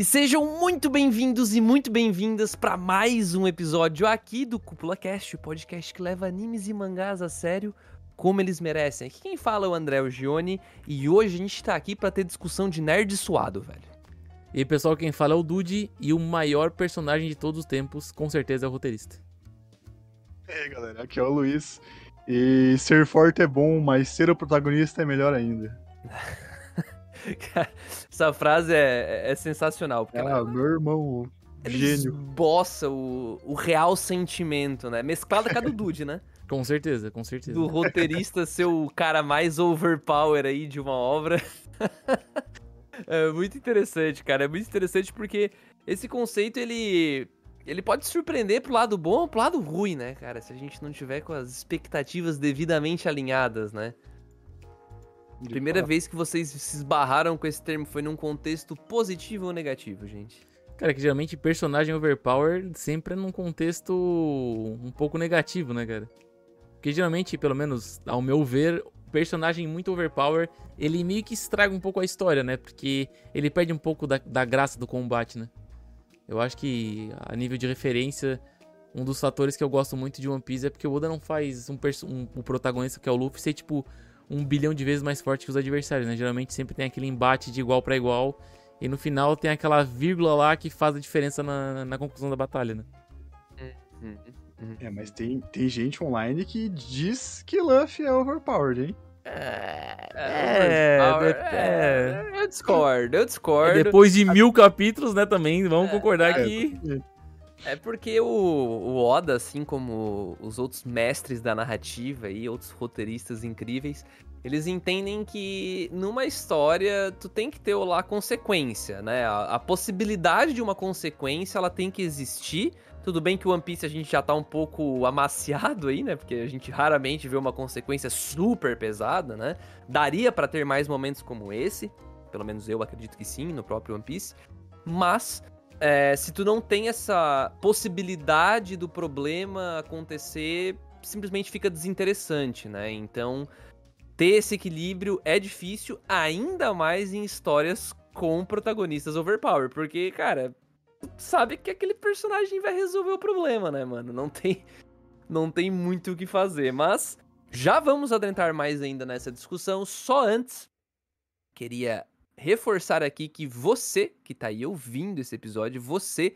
E sejam muito bem-vindos e muito bem-vindas para mais um episódio aqui do Cúpula Cast, o podcast que leva animes e mangás a sério como eles merecem. Aqui quem fala é o André Gione e hoje a gente tá aqui para ter discussão de nerd suado, velho. E aí, pessoal, quem fala é o Dude e o maior personagem de todos os tempos, com certeza é o roteirista. E aí, galera, aqui é o Luiz. E ser forte é bom, mas ser o protagonista é melhor ainda. Essa frase é, é sensacional. Porque ah, ela, meu irmão, gênio. Bossa o, o real sentimento, né? Mesclada com a do Dude, né? Com certeza, com certeza. Do roteirista ser o cara mais overpower aí de uma obra. é muito interessante, cara. É muito interessante porque esse conceito, ele ele pode surpreender pro lado bom ou pro lado ruim, né, cara? Se a gente não tiver com as expectativas devidamente alinhadas, né? De Primeira fato. vez que vocês se esbarraram com esse termo foi num contexto positivo ou negativo, gente? Cara, que geralmente personagem overpower sempre é num contexto um pouco negativo, né, cara? Porque geralmente, pelo menos ao meu ver, personagem muito overpower, ele meio que estraga um pouco a história, né? Porque ele perde um pouco da, da graça do combate, né? Eu acho que a nível de referência, um dos fatores que eu gosto muito de One Piece é porque o Oda não faz um, um, um protagonista que é o Luffy ser tipo um bilhão de vezes mais forte que os adversários, né? Geralmente sempre tem aquele embate de igual para igual. E no final tem aquela vírgula lá que faz a diferença na, na conclusão da batalha, né? Uhum. É, mas tem, tem gente online que diz que Luffy é overpowered, hein? É, é, é, é, eu discordo, eu discordo. É depois de mil capítulos, né, também, vamos concordar é, que... É porque o, o Oda, assim como os outros mestres da narrativa e outros roteiristas incríveis, eles entendem que numa história tu tem que ter lá consequência, né? A, a, possibilidade de uma consequência ela tem que existir. Tudo bem que o One Piece a gente já tá um pouco amaciado aí, né? Porque a gente raramente vê uma consequência super pesada, né? Daria para ter mais momentos como esse, pelo menos eu acredito que sim, no próprio One Piece. Mas é, se tu não tem essa possibilidade do problema acontecer, simplesmente fica desinteressante, né? Então, ter esse equilíbrio é difícil, ainda mais em histórias com protagonistas overpower, porque, cara, sabe que aquele personagem vai resolver o problema, né, mano? Não tem, não tem muito o que fazer, mas já vamos adentrar mais ainda nessa discussão. Só antes, queria reforçar aqui que você que tá aí ouvindo esse episódio, você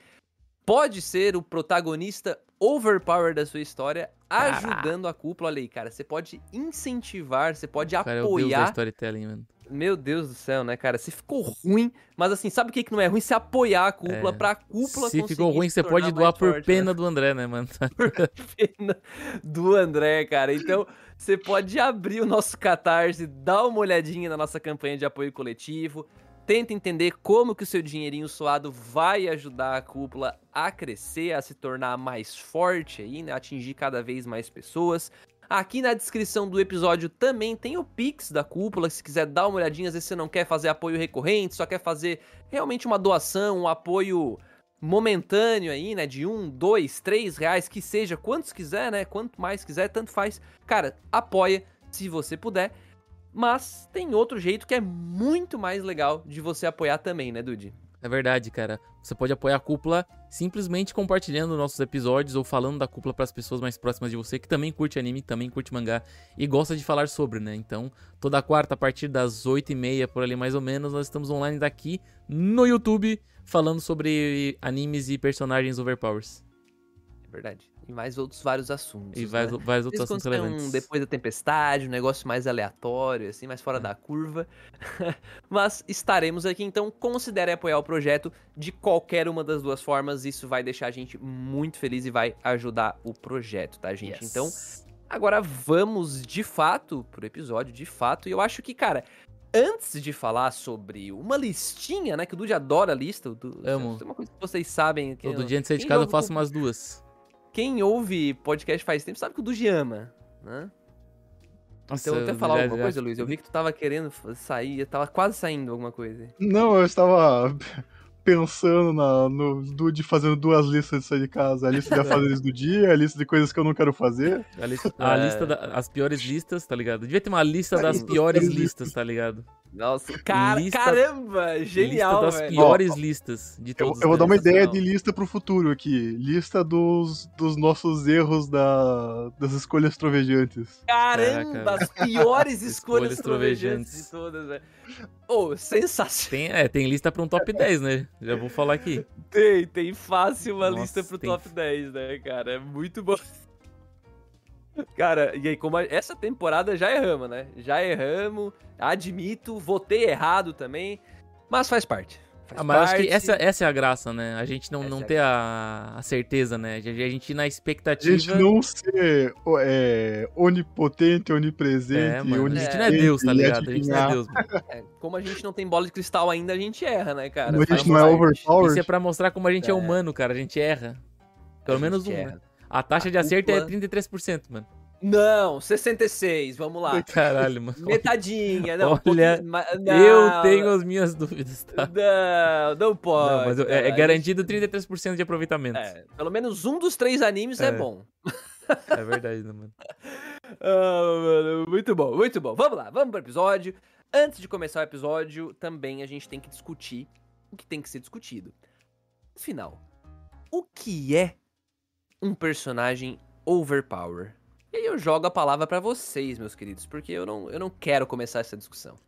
pode ser o protagonista overpower da sua história, ajudando a cúpula. Olha aí, cara, você pode incentivar, você pode cara, apoiar. storytelling, mano. Meu Deus do céu, né, cara? Se ficou ruim, mas assim, sabe o que, que não é ruim? Se apoiar a cúpula é. pra cúpula Se ficou ruim, você pode doar por forte, pena né? do André, né, mano? por pena do André, cara. Então, você pode abrir o nosso Catarse, dar uma olhadinha na nossa campanha de apoio coletivo, tenta entender como que o seu dinheirinho suado vai ajudar a cúpula a crescer, a se tornar mais forte aí, né? Atingir cada vez mais pessoas. Aqui na descrição do episódio também tem o Pix da cúpula, se quiser dar uma olhadinha, às vezes você não quer fazer apoio recorrente, só quer fazer realmente uma doação, um apoio momentâneo aí, né? De um, dois, três reais, que seja, quantos quiser, né? Quanto mais quiser, tanto faz. Cara, apoia se você puder. Mas tem outro jeito que é muito mais legal de você apoiar também, né, Dude? É verdade, cara. Você pode apoiar a cúpula simplesmente compartilhando nossos episódios ou falando da cúpula para as pessoas mais próximas de você que também curte anime, também curte mangá e gosta de falar sobre, né? Então, toda quarta a partir das 8 e meia por ali mais ou menos, nós estamos online daqui no YouTube falando sobre animes e personagens overpowers. É verdade. E mais outros vários assuntos. E vários, né? vários outros assuntos relevantes. Um depois da tempestade, um negócio mais aleatório, assim, mais fora é. da curva. Mas estaremos aqui, então considere apoiar o projeto de qualquer uma das duas formas. Isso vai deixar a gente muito feliz e vai ajudar o projeto, tá, gente? Yes. Então, agora vamos de fato pro episódio, de fato. E eu acho que, cara, antes de falar sobre uma listinha, né? Que o Dude adora a lista. Do, Amo. Uma coisa que vocês sabem. Que Todo dia antes de sair de casa eu faço umas duas. Quem ouve podcast faz tempo sabe que o Dude ama, né? Nossa, então, eu até falar alguma coisa, Luiz. Eu vi que tu tava querendo sair, tava quase saindo alguma coisa. Não, eu estava pensando na, no Dude fazendo duas listas de sair de casa. A lista de afazeres do dia, a lista de coisas que eu não quero fazer. A lista, a É. lista da- as piores listas, tá ligado? Devia ter uma lista É, das isso, piores piores listas, tá ligado? Nossa, cara, Lista- caramba, genial, lista das velho. piores listas de Eu, todos eu vou dar uma ideia de lista pro futuro aqui. Lista dos, dos nossos erros da, das escolhas trovejantes. Caramba, Caraca. as piores escolhas Escolhas trovejantes trovejantes. de todas, velho. Ô, sensacional. Tem, é, tem lista pra um top 10, né? Já vou falar aqui. Tem, tem fácil uma Nossa, lista pro tem. top 10, né, cara? É muito bom. Cara, e aí, como a- essa temporada já erramos, né? Já erramos, admito, votei errado também, mas faz parte. Faz Ah, mas eu acho que parte. essa, essa é a graça, né? A gente não, Essa não é a ter a, a certeza, né? A gente ir na A expectativa. gente não ser é, onipotente, onipresente, É, mano. A gente não é Deus, tá ligado? A gente não é. Deus, mano. É, como a gente não tem bola de cristal ainda, a gente erra, né, cara? Como a gente não é parte. overpowered. Isso é pra mostrar como a gente é, É. humano, cara. A gente erra. Pelo A menos um, né? erra. A taxa A de acerto é culpa- 33%, mano. Não, 66, vamos lá. Caralho, mano. Metadinha, não. um Olha, ma- Eu tenho as minhas dúvidas, tá? Não, não pode. Não, mas eu- é, é garantido 33% de aproveitamento. É, É, pelo menos um dos três animes é, É. bom. verdade, né, mano? Ah, mano, muito bom, muito bom. Vamos lá, vamos pro episódio. Antes de começar o episódio, também a gente tem que discutir o que tem que ser discutido. Afinal, o que é um personagem overpower? E aí eu jogo a palavra pra vocês, meus queridos, porque eu não, eu não quero começar essa discussão.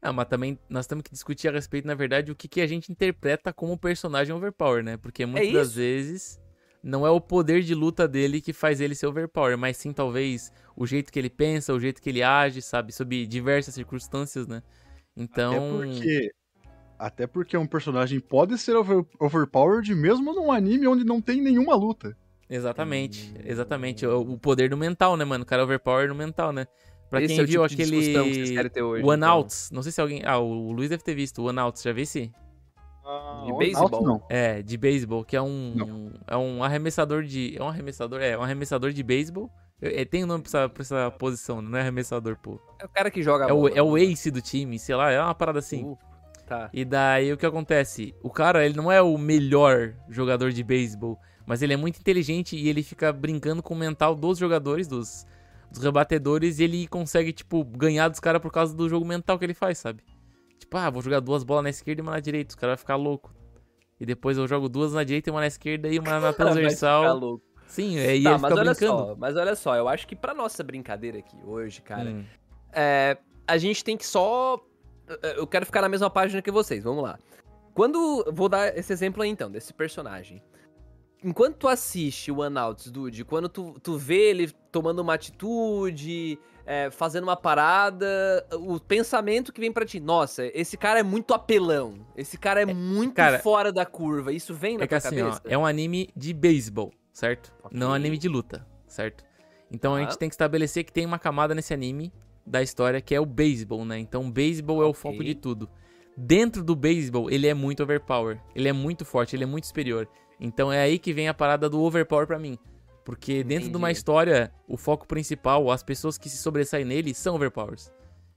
Ah, mas também nós temos que discutir a respeito, na verdade, o que, que a gente interpreta como personagem overpower, né? Porque muitas das isso. vezes não é o poder de luta dele que faz ele ser overpower, mas sim talvez o jeito que ele pensa, o jeito que ele age, sabe? Sob diversas circunstâncias, né? Então. Até porque. Até porque um personagem pode ser over- overpowered mesmo num anime onde não tem nenhuma luta. Exatamente, Hum. exatamente. O, o poder no mental, né, mano? O cara é overpower no mental, né? Pra Esse quem é o viu tipo que aquele querem ter hoje, One então. Outs, não sei se alguém. Ah, o Luiz deve ter visto o One Outs, já viu esse? De beisebol? Não. É, de beisebol, que é um é um arremessador de é um arremessador, é um arremessador de beisebol. É, tem um nome pra essa, pra essa posição, não é arremessador, pô. É o cara que joga a É o, bola. é o ace do time, sei lá, é uma parada assim. Uh, tá. E daí o que acontece? O cara, ele não é o melhor jogador de beisebol, mas ele é muito inteligente e ele fica brincando com o mental dos jogadores, dos, dos rebatedores, e ele consegue, tipo, ganhar dos caras por causa do jogo mental que ele faz, sabe? Tipo, ah, vou jogar duas bolas na esquerda e uma na direita, os caras vão ficar louco. E depois eu jogo duas na direita e uma na esquerda e uma na Vai ficar transversal. louco. Sim, é, e Tá, ele mas olha brincando. só, mas olha só, eu acho que pra nossa brincadeira aqui hoje, cara, Hum, é, a gente tem que só. Eu quero ficar na mesma página que vocês, vamos lá. Quando. Vou dar esse exemplo aí então, desse personagem. Enquanto tu assiste o One Outs, Dude, quando tu, tu vê ele tomando uma atitude, é, fazendo uma parada, o pensamento que vem pra ti, nossa, esse cara é muito apelão, esse cara é, muito cara, fora da curva, isso vem na É que tua assim, ó, cabeça? é um anime de beisebol, certo? Ok. Não é um anime de luta, certo? Então a Tá. gente tem que estabelecer que tem uma camada nesse anime da história que é o beisebol, né? Então o beisebol é o foco de tudo. Dentro do beisebol, ele é muito overpower. Ele é muito forte, ele é muito superior. Então é aí que vem a parada do overpower pra mim. Porque dentro de uma Entendi. história, o foco principal, as pessoas que se sobressaem nele são overpowers.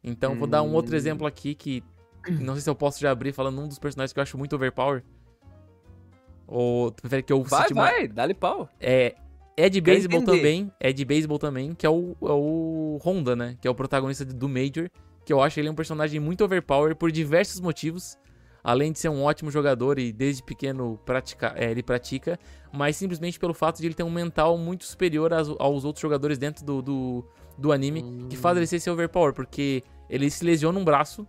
Então vou dar um outro Hum. exemplo aqui que não sei se eu posso já abrir falando um dos personagens que eu acho muito overpower. Ou tu prefere que eu Vai, cite uma- vai, dá-lhe pau. é, é de beisebol entender. também, é de beisebol também, que é o, é o Honda, né? Que é o protagonista do Major, que eu acho ele um personagem muito overpower por diversos motivos. Além de ser um ótimo jogador e desde pequeno pratica, é, ele pratica, mas simplesmente pelo fato de ele ter um mental muito superior aos, aos outros jogadores dentro do, do, do anime, que faz ele ser esse overpower, porque ele se lesiona um braço,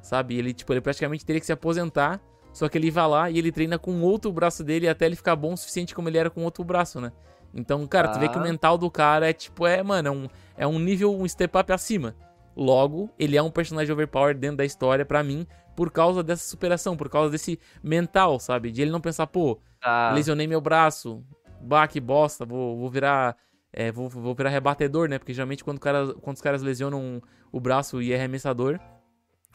sabe? Ele, tipo, ele praticamente teria que se aposentar, só que ele vai lá e ele treina com outro braço dele até ele ficar bom o suficiente como ele era com outro braço, né? Então, cara, tu vê que o Tá. mental do cara é tipo, é, mano, é um, é um nível, um step up acima. Logo, ele é um personagem overpower dentro da história pra mim, por causa dessa superação, por causa desse mental, sabe? De ele não pensar, pô, Tá. lesionei meu braço, bah, que bosta, vou, vou virar. é, vou, vou virar rebatedor, né? Porque geralmente quando, cara, quando os caras lesionam o braço e é arremessador,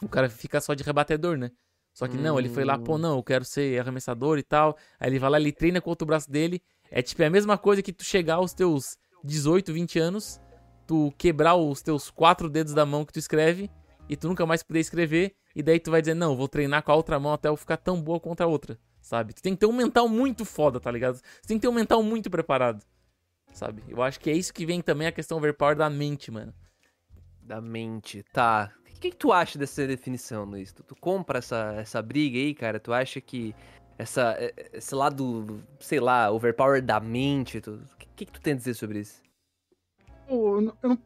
o cara fica só de rebatedor, né? Só que não, ele foi lá, pô, Hum. não, eu quero ser arremessador e tal. Aí ele vai lá, ele treina com o outro braço dele. É tipo é a mesma coisa que tu chegar aos teus 18, 20 anos, tu quebrar os teus quatro dedos da mão que tu escreve e tu nunca mais poder escrever, e daí tu vai dizer, não, vou treinar com a outra mão até eu ficar tão boa contra a outra, sabe? Tu tem que ter um mental muito foda, tá ligado? Tu tem que ter um mental muito preparado, sabe? Eu acho que é isso que vem também a questão overpower da mente, mano. Da mente, tá. O que, que tu acha dessa definição, Luiz? Tu, tu compra essa, essa briga aí, cara? Tu acha que essa, esse lado, sei lá, overpower da mente, o que, que, que tu tem a dizer sobre isso? Eu não, não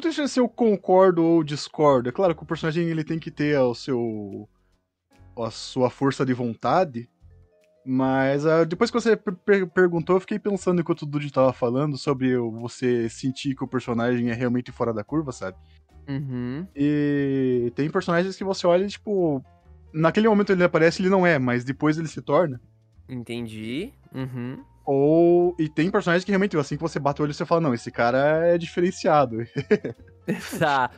sei se eu concordo ou discordo. É claro que o personagem ele tem que ter o seu a sua força de vontade, mas uh, depois que você per perguntou, eu fiquei pensando enquanto o Dude tava falando sobre você sentir que o personagem é realmente fora da curva, sabe? Uhum. E tem personagens que você olha e, tipo, naquele momento ele aparece, ele não é, mas depois ele se torna. Entendi. Uhum. Ou. E tem personagens que realmente, assim que você bate o olho, você fala, não, esse cara é diferenciado. tá.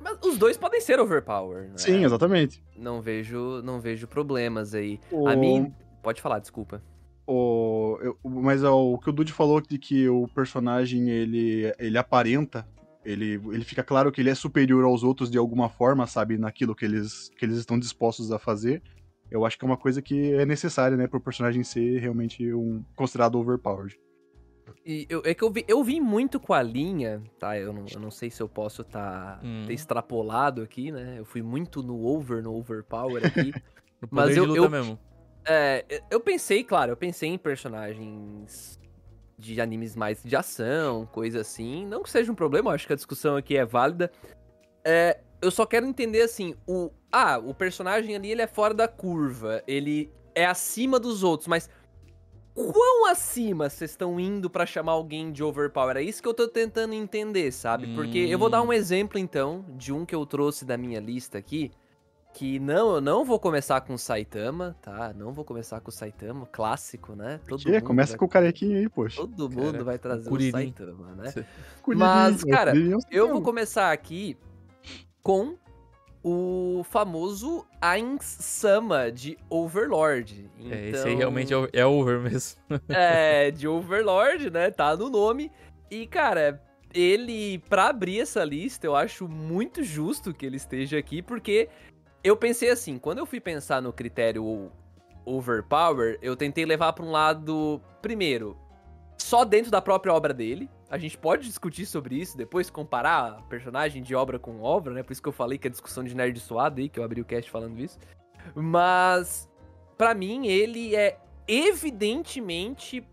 Mas os dois podem ser overpower, né? Sim, exatamente. Não vejo, não vejo problemas aí. O... A mim. Pode falar, desculpa. O, eu, mas o que o Dude falou de que o personagem ele, ele aparenta ele, ele fica claro que ele é superior aos outros de alguma forma, sabe, naquilo que eles, que eles estão dispostos a fazer. Eu acho que é uma coisa que é necessária, né, pro personagem ser realmente um considerado overpowered. E eu, é que eu vi, eu vi muito com a linha, tá? Eu não, eu não sei se eu posso tá, hum. ter extrapolado aqui, né? Eu fui muito no over, no overpower aqui. no mas eu, eu mesmo. É, eu pensei, claro, eu pensei em personagens de animes mais de ação, coisa assim. Não que seja um problema, acho que a discussão aqui é válida. É, eu só quero entender assim, o ah, o personagem ali ele é fora da curva, ele é acima dos outros, mas quão acima vocês estão indo para chamar alguém de overpower? É isso que eu tô tentando entender, sabe? Porque eu vou dar um hum. exemplo então de um que eu trouxe da minha lista aqui, que não, eu não vou começar com o Saitama, tá? Não vou começar com o Saitama, clássico, né? Todo que? Começa vai... com o carequinho aí, poxa. Todo mundo cara, vai trazer o, o Saitama, né? Mas, cara, eu vou começar aqui com o famoso Ainz Sama de Overlord. Então... É, esse aí realmente é, é over mesmo. é, de Overlord, né? Tá no nome. E, cara, ele, pra abrir essa lista, eu acho muito justo que ele esteja aqui, porque eu pensei assim, quando eu fui pensar no critério overpower, eu tentei levar para um lado, primeiro, só dentro da própria obra dele. A gente pode discutir sobre isso depois, comparar personagem de obra com obra, né? Por isso que eu falei que a discussão de nerd suado aí, que eu abri o cast falando isso. Mas, para mim, ele é evidentemente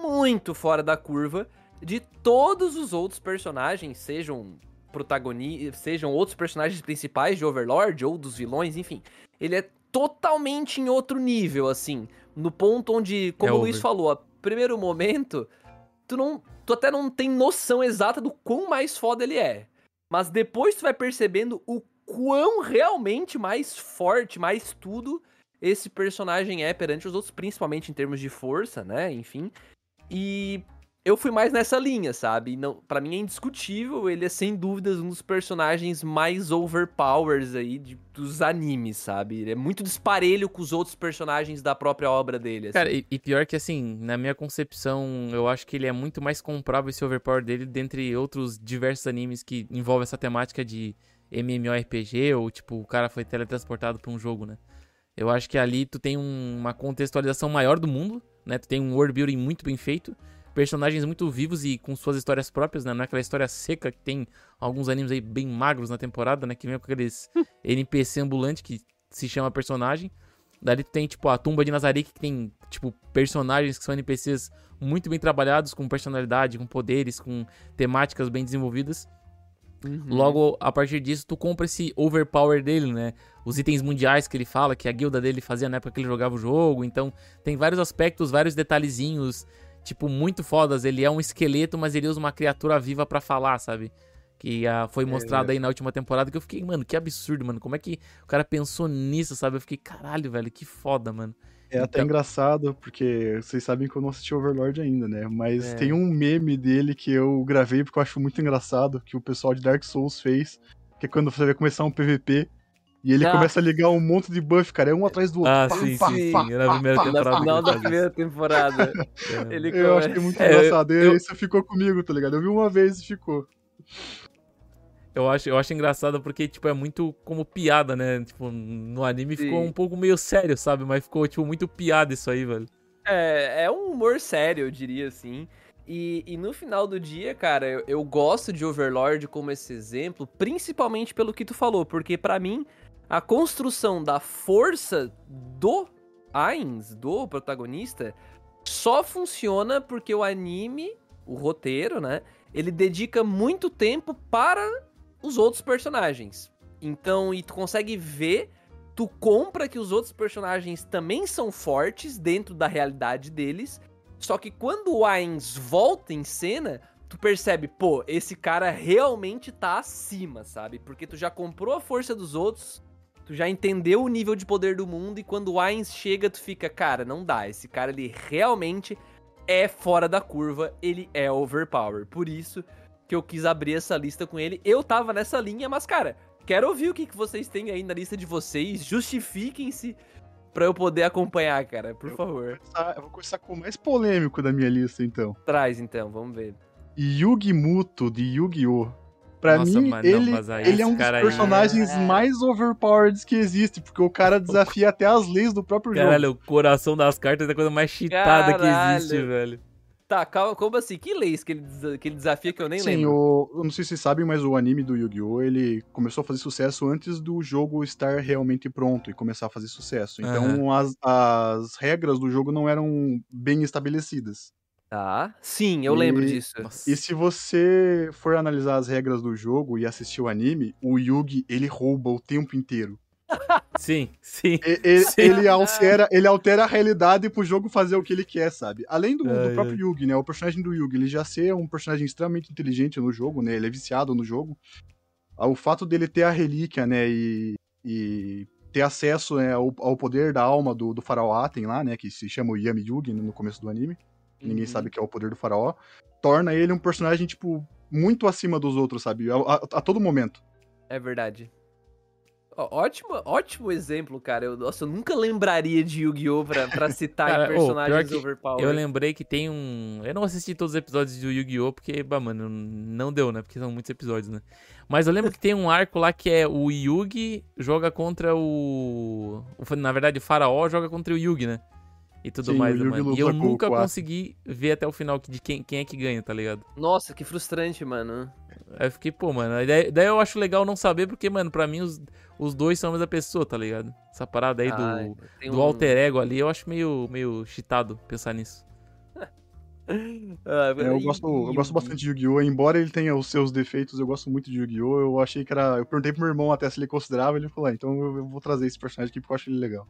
muito fora da curva de todos os outros personagens, sejam protagonistas, sejam outros personagens principais de Overlord ou dos vilões, enfim. Ele é totalmente em outro nível, assim. No ponto onde, como é o Luiz falou, a primeiro momento, tu não. Tu até não tem noção exata do quão mais foda ele é. Mas depois tu vai percebendo o quão realmente mais forte, mais tudo esse personagem é perante os outros, principalmente em termos de força, né? Enfim. E eu fui mais nessa linha, sabe? Não, para mim é indiscutível, ele é sem dúvidas um dos personagens mais overpowers aí de, dos animes, sabe? Ele é muito disparelho com os outros personagens da própria obra dele. Assim. Cara, e, e, pior que assim, na minha concepção, eu acho que ele é muito mais comprável esse overpower dele dentre outros diversos animes que envolvem essa temática de MMORPG ou tipo, o cara foi teletransportado para um jogo, né? Eu acho que ali tu tem um, uma contextualização maior do mundo, né? Tu tem um world building muito bem feito personagens muito vivos e com suas histórias próprias, né? Não é aquela história seca que tem alguns animes aí bem magros na temporada, né? Que vem com aqueles NPC ambulante que se chama personagem. Dali tem, tipo, a tumba de Nazarick, que tem, tipo, personagens que são NPCs muito bem trabalhados, com personalidade, com poderes, com temáticas bem desenvolvidas. Uhum. Logo, a partir disso, tu compra esse overpower dele, né? Os itens mundiais que ele fala, que a guilda dele fazia na época que ele jogava o jogo. Então, tem vários aspectos, vários detalhezinhos tipo, muito fodas. Ele é um esqueleto, mas ele usa uma criatura viva para falar, sabe? Que uh, foi mostrado é, aí na última temporada. Que eu fiquei, mano, que absurdo, mano. Como é que o cara pensou nisso, sabe? Eu fiquei, caralho, velho, que foda, mano. É então... até engraçado, porque vocês sabem que eu não assisti Overlord ainda, né? Mas é. tem um meme dele que eu gravei porque eu acho muito engraçado, que o pessoal de Dark Souls fez, que é quando você vai começar um PVP, e ele ah. começa a ligar um monte de buff, cara, é um atrás do outro. Ah, pá, sim, pá, sim. Pá, na primeira temporada. No final da primeira temporada. é. ele eu acho que é muito é, engraçado. Eu, Esse ficou comigo, tá ligado? Eu vi uma vez e ficou. Eu acho, eu acho engraçado porque, tipo, é muito como piada, né? Tipo, no anime Sim. ficou um pouco meio sério, sabe? Mas ficou, tipo, muito piada isso aí, velho. É, é um humor sério, eu diria assim. E, e no final do dia, cara, eu, eu gosto de Overlord como esse exemplo, principalmente pelo que tu falou, porque pra mim a construção da força do Ainz, do protagonista, só funciona porque o anime, o roteiro, né, ele dedica muito tempo para os outros personagens. Então, e tu consegue ver tu compra que os outros personagens também são fortes dentro da realidade deles. Só que quando o Ainz volta em cena, tu percebe, pô, esse cara realmente tá acima, sabe? Porque tu já comprou a força dos outros, tu já entendeu o nível de poder do mundo, e quando o Ainz chega, tu fica, cara, não dá. Esse cara, ele realmente é fora da curva, ele é overpower. Por isso que eu quis abrir essa lista com ele. Eu tava nessa linha, mas, cara, quero ouvir o que, que vocês têm aí na lista de vocês. Justifiquem-se pra eu poder acompanhar, cara, por Eu- favor. Começar- eu vou começar com o mais polêmico da minha lista, então. Traz então, vamos ver. Yugi Muto, de Yu-Gi-Oh! Pra Nossa, mim, mas não, ele, mas aí ele é um dos cara aí- personagens É. mais overpowered que existe, porque o cara desafia até as leis do próprio jogo. Caralho, o coração das cartas é a coisa mais chitada que Caralho. existe, velho. Tá, calma, como assim? Que leis que ele, que ele desafia que eu nem Sim, lembro? o, eu não sei se vocês sabem, mas o anime do Yu-Gi-Oh! ele começou a fazer sucesso antes do jogo estar realmente pronto e começar a fazer sucesso. Então as, as regras do jogo não eram bem estabelecidas. Tá. Sim, eu lembro E- disso. Nossa. E se você for analisar as regras do jogo e assistir o anime, o Yugi ele rouba o tempo inteiro. Sim, sim. E- e- Sim. Ele, altera, ele altera a realidade pro jogo fazer o que ele quer, sabe? Além do, do Ai, próprio ai. Yugi, né? O personagem do Yugi, ele já ser um personagem extremamente inteligente no jogo, né? Ele é viciado no jogo. Ah, O fato dele ter a relíquia, né? E, e ter acesso né, ao, ao poder da alma do, do faraó Aten lá, né? Que se chama o Yami Yugi no começo do anime. Ninguém Uhum. sabe que é o poder do faraó. Torna ele um personagem, tipo, muito acima dos outros, sabe? A, a- a todo momento. É verdade. Ó, ótimo, ótimo exemplo, cara. Eu, nossa, eu nunca lembraria de Yu-Gi-Oh! pra, pra citar Cara, personagens pior que overpowered. Eu lembrei que tem um. Eu não assisti todos os episódios do Yu-Gi-Oh! porque, bah, mano, não deu, né? Porque são muitos episódios, né? Mas eu lembro que tem um arco lá que é o Yugi joga contra o. o- Na verdade, o Faraó joga contra o Yugi, né? E tudo Sim, mais, né, mano? E eu nunca consegui ver até o final de quem, quem é que ganha, tá ligado? Nossa, que frustrante, mano. Aí eu fiquei, pô, mano. aí Daí, daí eu acho legal não saber, porque, mano, pra mim os, os dois são a mesma pessoa, tá ligado? Essa parada aí do. Ai, tem do um- alter ego ali, eu acho meio, meio cheatado pensar nisso. Ah, É, eu, gosto, eu gosto bastante de Yu-Gi-Oh! Embora ele tenha os seus defeitos, eu gosto muito de Yu-Gi-Oh! Eu achei que era. Eu perguntei pro meu irmão até se ele considerava, ele falou, ah, então eu, eu vou trazer esse personagem aqui porque eu acho ele legal.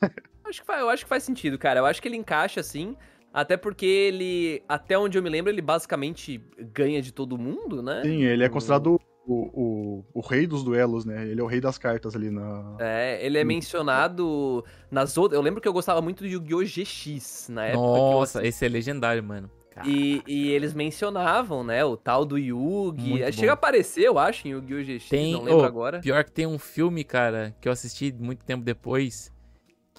Acho que faz, eu acho que faz sentido, cara. Eu acho que ele encaixa assim. Até porque ele, até onde eu me lembro, ele basicamente ganha de todo mundo, né? Sim, ele é O- considerado o, o, o rei dos duelos, né? Ele é o rei das cartas ali na. É, ele é mencionado nas outras. Eu lembro que eu gostava muito do Yu-Gi-Oh! GX na época. que eu Nossa, esse é legendário, mano. E, e eles mencionavam, né, o tal do Yugi. Muito É, bom. Chega a aparecer, eu acho, em Yu-Gi-Oh! GX, Tem- não lembro ô, agora. Pior que tem um filme, cara, que eu assisti muito tempo depois,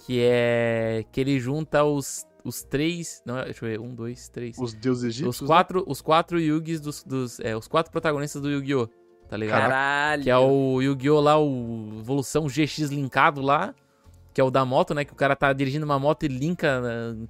que é que ele junta os, os três, não, deixa eu ver, um, dois, três, os, Os deuses egípcios. né? quatro, os quatro Yugis dos, dos é, os quatro protagonistas do Yu-Gi-Oh, tá ligado? Caralho. Que é o Yu-Gi-Oh lá, o Evolução GX linkado lá, que é o da moto, né, que o cara tá dirigindo uma moto e linka né,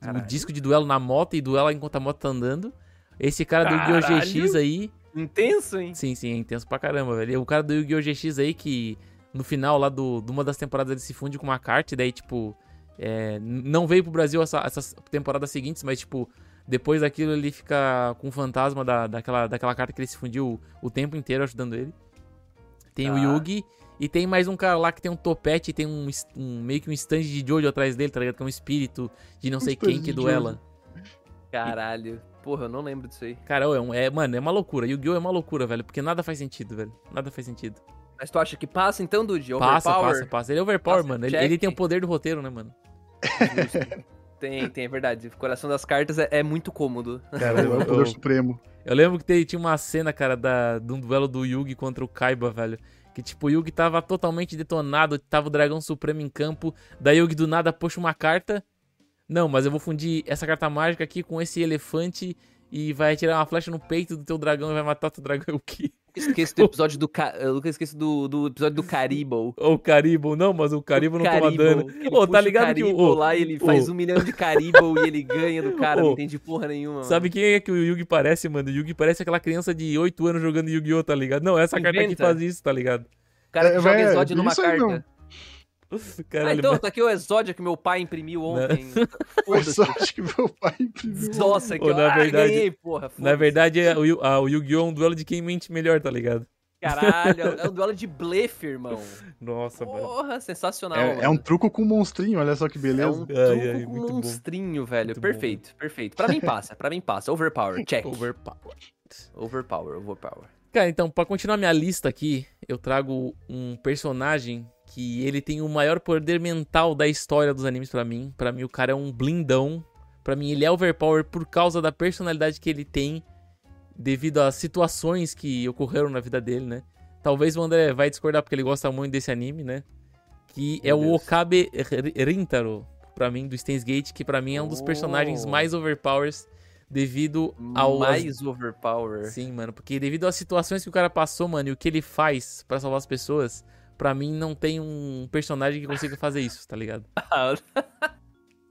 Caralho. disco de duelo na moto e duela enquanto a moto tá andando. Esse cara do Yu-Gi-Oh Caralho. GX aí, Intenso, hein? Sim, sim, é intenso pra caramba, velho. E o cara do Yu-Gi-Oh! GX aí, que no final lá do, de uma das temporadas ele se funde com uma carta, e daí, tipo, é, não veio pro Brasil essa- essas temporadas seguintes, mas, tipo, depois daquilo ele fica com o fantasma da, daquela, daquela carta que ele se fundiu o, o tempo inteiro ajudando ele. Tem o Tá. Yugi, e tem mais um cara lá que tem um topete e tem um, um- meio que um stand de Jojo atrás dele, tá ligado? Que é um espírito de não Um sei quem que duela. Caralho. Porra, eu não lembro disso aí. Cara, é, um- é, mano, é uma loucura. Yu-Gi-Oh! é uma loucura, velho, porque nada faz sentido, velho. Nada faz sentido. Mas tu acha que passa então, Dude? Passa, Overpower? passa, passa. Ele é overpower, Passa, mano. Ele, ele tem o poder do roteiro, né, mano? Tem, tem, é verdade. O coração das cartas é, é muito cômodo. Cara, É o poder supremo. eu lembro que tem- tinha uma cena, cara, da, de um duelo do Yugi contra o Kaiba, velho. Que, tipo, o Yugi tava totalmente detonado, tava o dragão supremo em campo. Daí o Yugi do nada puxa uma carta. Não, mas eu vou fundir essa carta mágica aqui com esse elefante e vai atirar uma flecha no peito do teu dragão e vai matar teu dragão. O quê? Esqueço do episódio do. Ca... Eu nunca esqueço do, do episódio do Caribou. O Caribou, não, mas o Caribou não toma Caribou. dano. Ele Ô, tá puxa o ligado que o. Caribou ô, lá ele ô, faz um milhão de Caribou e ele ganha do cara, Ô, não entende porra nenhuma. Sabe quem é que o Yugi parece, mano? O Yugi parece aquela criança de 8 anos jogando Yu-Gi-Oh!, tá ligado? Não, essa carta aqui Inventa. faz isso, tá ligado? O cara que É, joga Exódio numa carta. não. Ah, Caralho, então, mas- tá aqui o Exódio que meu pai imprimiu ontem. Mas Foda-se. só acho que meu pai imprimiu. Nossa, que na ah, verdade- ganhei, porra. na verdade, é o, Yu- ah, o Yu-Gi-Oh! é um duelo de quem mente melhor, tá ligado? Caralho, é um duelo de blefe, irmão. Nossa, mano. Porra, sensacional, É, é um truco com um monstrinho, olha só que É beleza. um Ai, truco ai, com muito bom. monstrinho, velho. Muito bom, perfeito, perfeito. Pra mim passa, pra mim passa. Overpower, check. Overpower. Overpower, overpower. Cara, então, pra continuar minha lista aqui, eu trago um personagem que ele tem o maior poder mental da história dos animes pra mim. Pra mim, o cara é um blindão. Pra mim, ele é overpower por causa da personalidade que ele tem, devido às situações que ocorreram na vida dele, né? Talvez o André vai discordar porque ele gosta muito desse anime, né? Que é Meu o Deus. Okabe R- Rintaro, pra mim, do Steins Gate, que pra mim é um dos personagens Oh. mais overpowers devido ao Mais overpower. Sim, mano, porque devido às situações que o cara passou, mano, e o que ele faz pra salvar as pessoas, pra mim não tem um personagem que consiga fazer isso, tá ligado?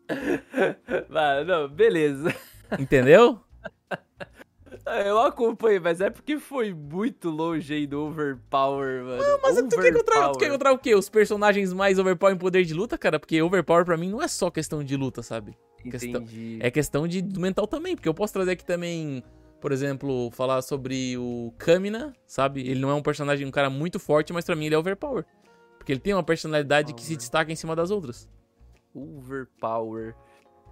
Vai, não, beleza. Entendeu? Eu acompanhei, mas é porque foi muito longe aí do overpower, mano. Mas tu quer que eu traga, tu quer que eu Overpower. traga o quê? Os personagens mais overpower em poder de luta, cara? Porque overpower pra mim não é só questão de luta, sabe? questão- Entendi. É questão de do mental também, porque eu posso trazer aqui também, por exemplo, falar sobre o Kamina, sabe? Ele não é um personagem, um cara muito forte, mas pra mim ele é overpower. Porque ele tem uma personalidade que se Power. destaca em cima das outras. Overpower.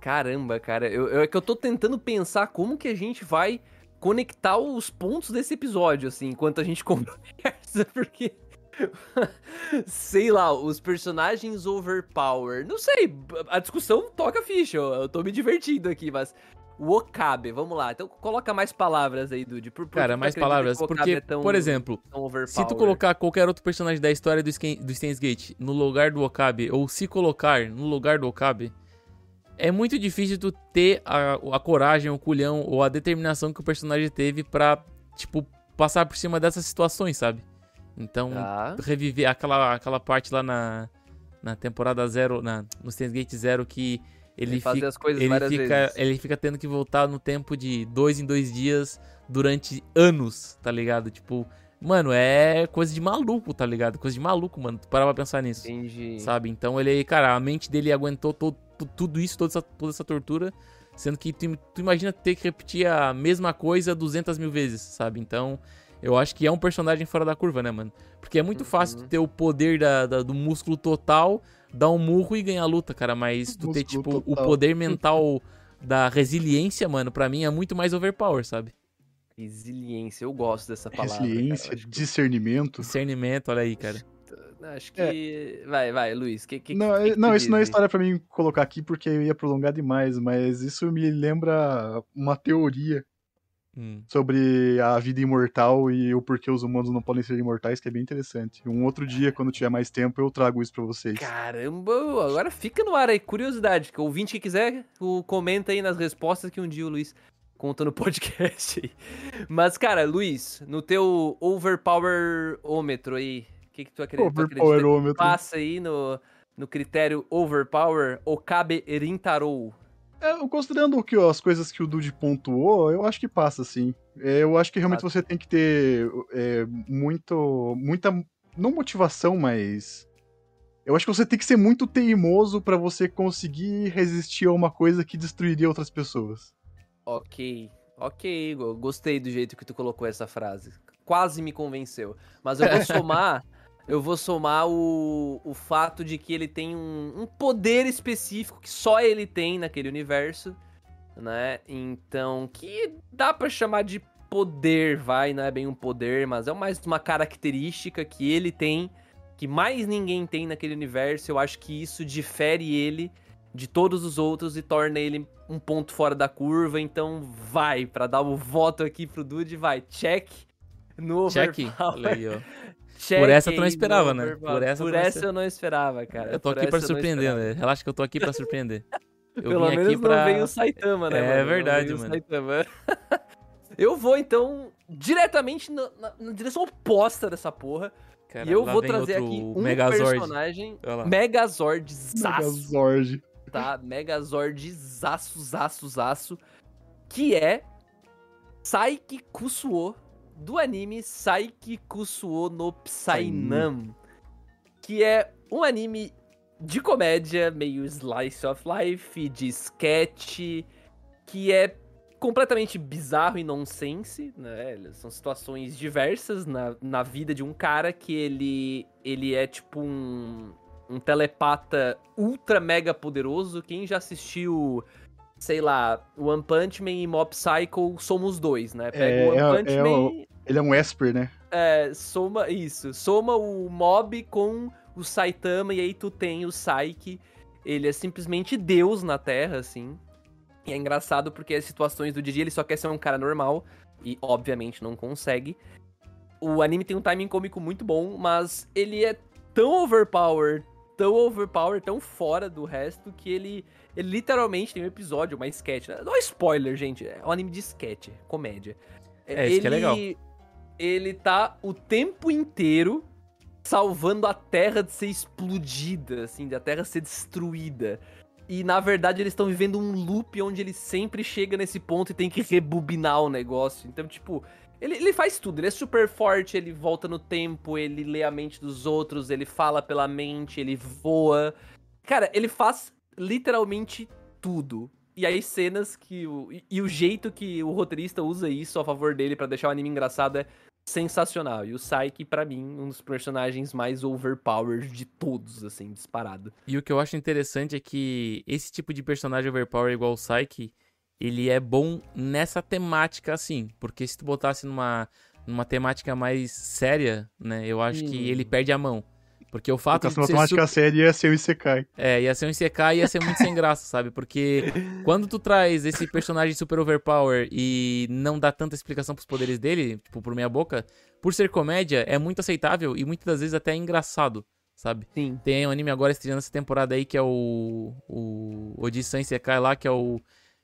Caramba, cara. Eu, eu- é que eu tô tentando pensar como que a gente vai conectar os pontos desse episódio, assim, enquanto a gente conversa, porque. sei lá, os personagens overpower. Não sei, a discussão toca ficha, eu, eu tô me divertindo aqui, mas. O Okabe, vamos lá. Então coloca mais palavras aí, Dude. Por, por Cara, mais palavras. Porque, é tão- por exemplo? Se tu colocar qualquer outro personagem da história do, Sken- do Gate no lugar do Okabe, ou se colocar no lugar do Okabe, é muito difícil tu ter a, a coragem, o culhão ou a determinação que o personagem teve pra, tipo, passar por cima dessas situações, sabe? Então, Tá. reviver aquela, aquela parte lá na, na temporada zero, na, no Steins Gate Zero, que ele, Ele fazer fica, as coisas ele, várias fica, vezes. ele fica tendo que voltar no tempo de dois em dois dias durante anos, tá ligado? Tipo, mano, é coisa de maluco, tá ligado? Coisa de maluco, mano. Tu parava pra pensar nisso, Entendi. sabe? Então ele, cara, a mente dele aguentou to- tu- tudo isso, toda essa, toda essa tortura, sendo que tu, tu imagina ter que repetir a mesma coisa 200 mil vezes, sabe? Então, eu acho que é um personagem fora da curva, né, mano? Porque é muito fácil Uhum. tu ter o poder da, da- do músculo total, dar um murro e ganhar a luta, cara. Mas tu ter, tipo, o total. poder mental da resiliência, mano, pra mim é muito mais overpower, sabe? Resiliência, eu gosto dessa palavra. cara. Resiliência, que- discernimento. Discernimento, olha aí, cara. Acho que. Vai, vai, Luiz. Que, que, não, que que não isso não é diz aí? história pra mim colocar aqui porque eu ia prolongar demais, mas isso me lembra uma teoria Hum. sobre a vida imortal e o porquê os humanos não podem ser imortais, que é bem interessante. Um outro dia, quando tiver mais tempo, eu trago isso pra vocês. Caramba, agora fica no ar aí, curiosidade. Que o ouvinte que quiser, o, comenta aí nas respostas que um dia o Luiz conta no podcast aí. Mas, cara, Luiz, no teu overpower-ômetro aí, o que, que tu acredita? tu acredita que Overpowerômetro. passa aí no, no critério overpower, Okabe Rintarou. É, considerando que, ó, as coisas que o Dude pontuou, eu acho que passa, sim. É, eu acho que realmente você tem que ter é, muito. muita. Não motivação, mas. Eu acho que você tem que ser muito teimoso pra você conseguir resistir a uma coisa que destruiria outras pessoas. Ok, ok, Igor. Gostei do jeito que tu colocou essa frase. Quase me convenceu. Mas eu vou somar. eu vou somar o, o fato de que ele tem um, um poder específico que só ele tem naquele universo, né? Então, que dá pra chamar de poder, vai, não é bem um poder, mas é mais uma característica que ele tem, que mais ninguém tem naquele universo. Eu acho que isso difere ele de todos os outros e torna ele um ponto fora da curva. Então, vai, pra dar o voto aqui pro Dude, vai, check no Check. overpower. Check Por essa tu não esperava, né? Por essa Por não essa eu não esperava, cara. Eu tô Por aqui pra não surpreender, né? Relaxa que eu tô aqui pra surpreender. Eu Pelo vim menos aqui pra. não veio o Saitama, né, É mano? Não verdade, mano. Saitama. Eu vou, então, diretamente na, na- na direção oposta dessa porra. Cara, e eu vou trazer aqui um Megazord. personagem. Megazord zaço, Megazord. tá? Megazord zaço, zaço, zaço. Que é Saiki Kusuo, do anime Saiki Kusuo no Psynam. Que é um anime de comédia, meio slice of life, de sketch, que é completamente bizarro e nonsense, né? São situações diversas na, na vida de um cara que ele, ele é tipo um, um telepata ultra mega poderoso. Quem já assistiu, sei lá, One Punch Man e Mob Psycho somos dois, né? Pega É, o One é- Punch é Man, Ele é um Esper, né? é, soma isso, soma o Mob com o Saitama e aí tu tem o Saiki. Ele é simplesmente Deus na Terra, assim. E é engraçado porque as situações do dia ele só quer ser um cara normal e obviamente não consegue. O anime tem um timing cômico muito bom, mas ele é tão overpower, tão overpower, tão fora do resto que ele, ele literalmente tem um episódio, uma sketch. Não é spoiler, gente, é um anime de sketch, comédia. É, isso que é legal. Ele tá o tempo inteiro salvando a Terra de ser explodida, assim, da Terra ser destruída. E na verdade eles estão vivendo um loop onde ele sempre chega nesse ponto e tem que rebobinar o negócio. Então, tipo, ele, ele faz tudo. Ele é super forte, ele volta no tempo, ele lê a mente dos outros, ele fala pela mente, ele voa. Cara, ele faz literalmente tudo. E aí, cenas que. O, e, e o jeito que o roteirista usa isso a favor dele pra deixar o anime engraçado é sensacional. E o Saiki, pra mim, um dos personagens mais overpowered de todos, assim, disparado. E o que eu acho interessante é que esse tipo de personagem overpower igual o Psyche, ele é bom nessa temática assim. Porque se tu botasse numa, numa temática mais séria, né, eu acho Hum. que ele perde a mão. Porque o fato Porque de essa ser matemática su- séria ia ser o Isekai. É, ia ser um ICK e ia ser muito sem graça, sabe? Porque quando tu traz esse personagem super overpower e não dá tanta explicação pros poderes dele, tipo, por meia boca, por ser comédia, é muito aceitável e muitas das vezes até engraçado, sabe? Sim. Tem um anime agora estreando essa temporada aí que é o. O Oji-san Isekai lá, que é o.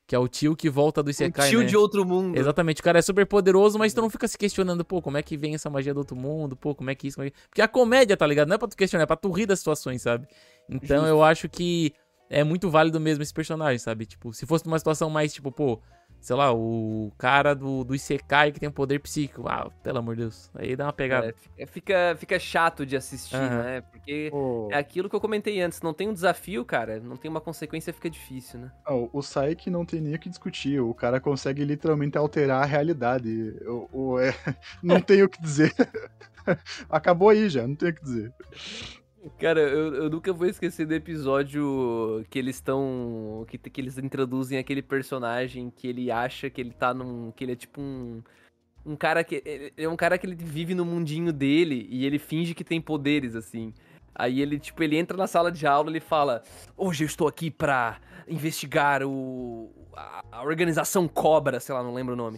Que é o tio que volta do Isekai. tio né? de outro mundo. Exatamente, o cara é super poderoso, mas tu não fica se questionando, pô, como é que vem essa magia do outro mundo, pô, como é que isso, como é que... Porque a comédia, tá ligado? Não é pra tu questionar, é pra tu rir das situações, sabe? Então Justo. eu acho que é muito válido mesmo esse personagem, sabe? Tipo, se fosse numa situação mais, tipo, pô, sei lá, o cara do, do Isekai que tem um poder psíquico, ah, pelo amor de Deus, aí dá uma pegada. É, fica, fica chato de assistir, Aham. né? Porque O, é aquilo que eu comentei antes. Não tem um desafio, cara. Não tem uma consequência, fica difícil, né? o, o Saiki não tem nem o que discutir. O cara consegue literalmente alterar a realidade. O, o- é, não tem o que dizer. Acabou aí já, não tem o que dizer. Cara, eu, eu nunca vou esquecer do episódio que eles estão. Que, que eles introduzem aquele personagem que ele acha que ele tá num. que ele é tipo um. Um cara que. É um cara que ele vive no mundinho dele e ele finge que tem poderes, assim. Aí ele, tipo, ele entra na sala de aula e ele fala: Hoje eu estou aqui pra investigar o. A, a organização Cobra, sei lá, não lembro o nome.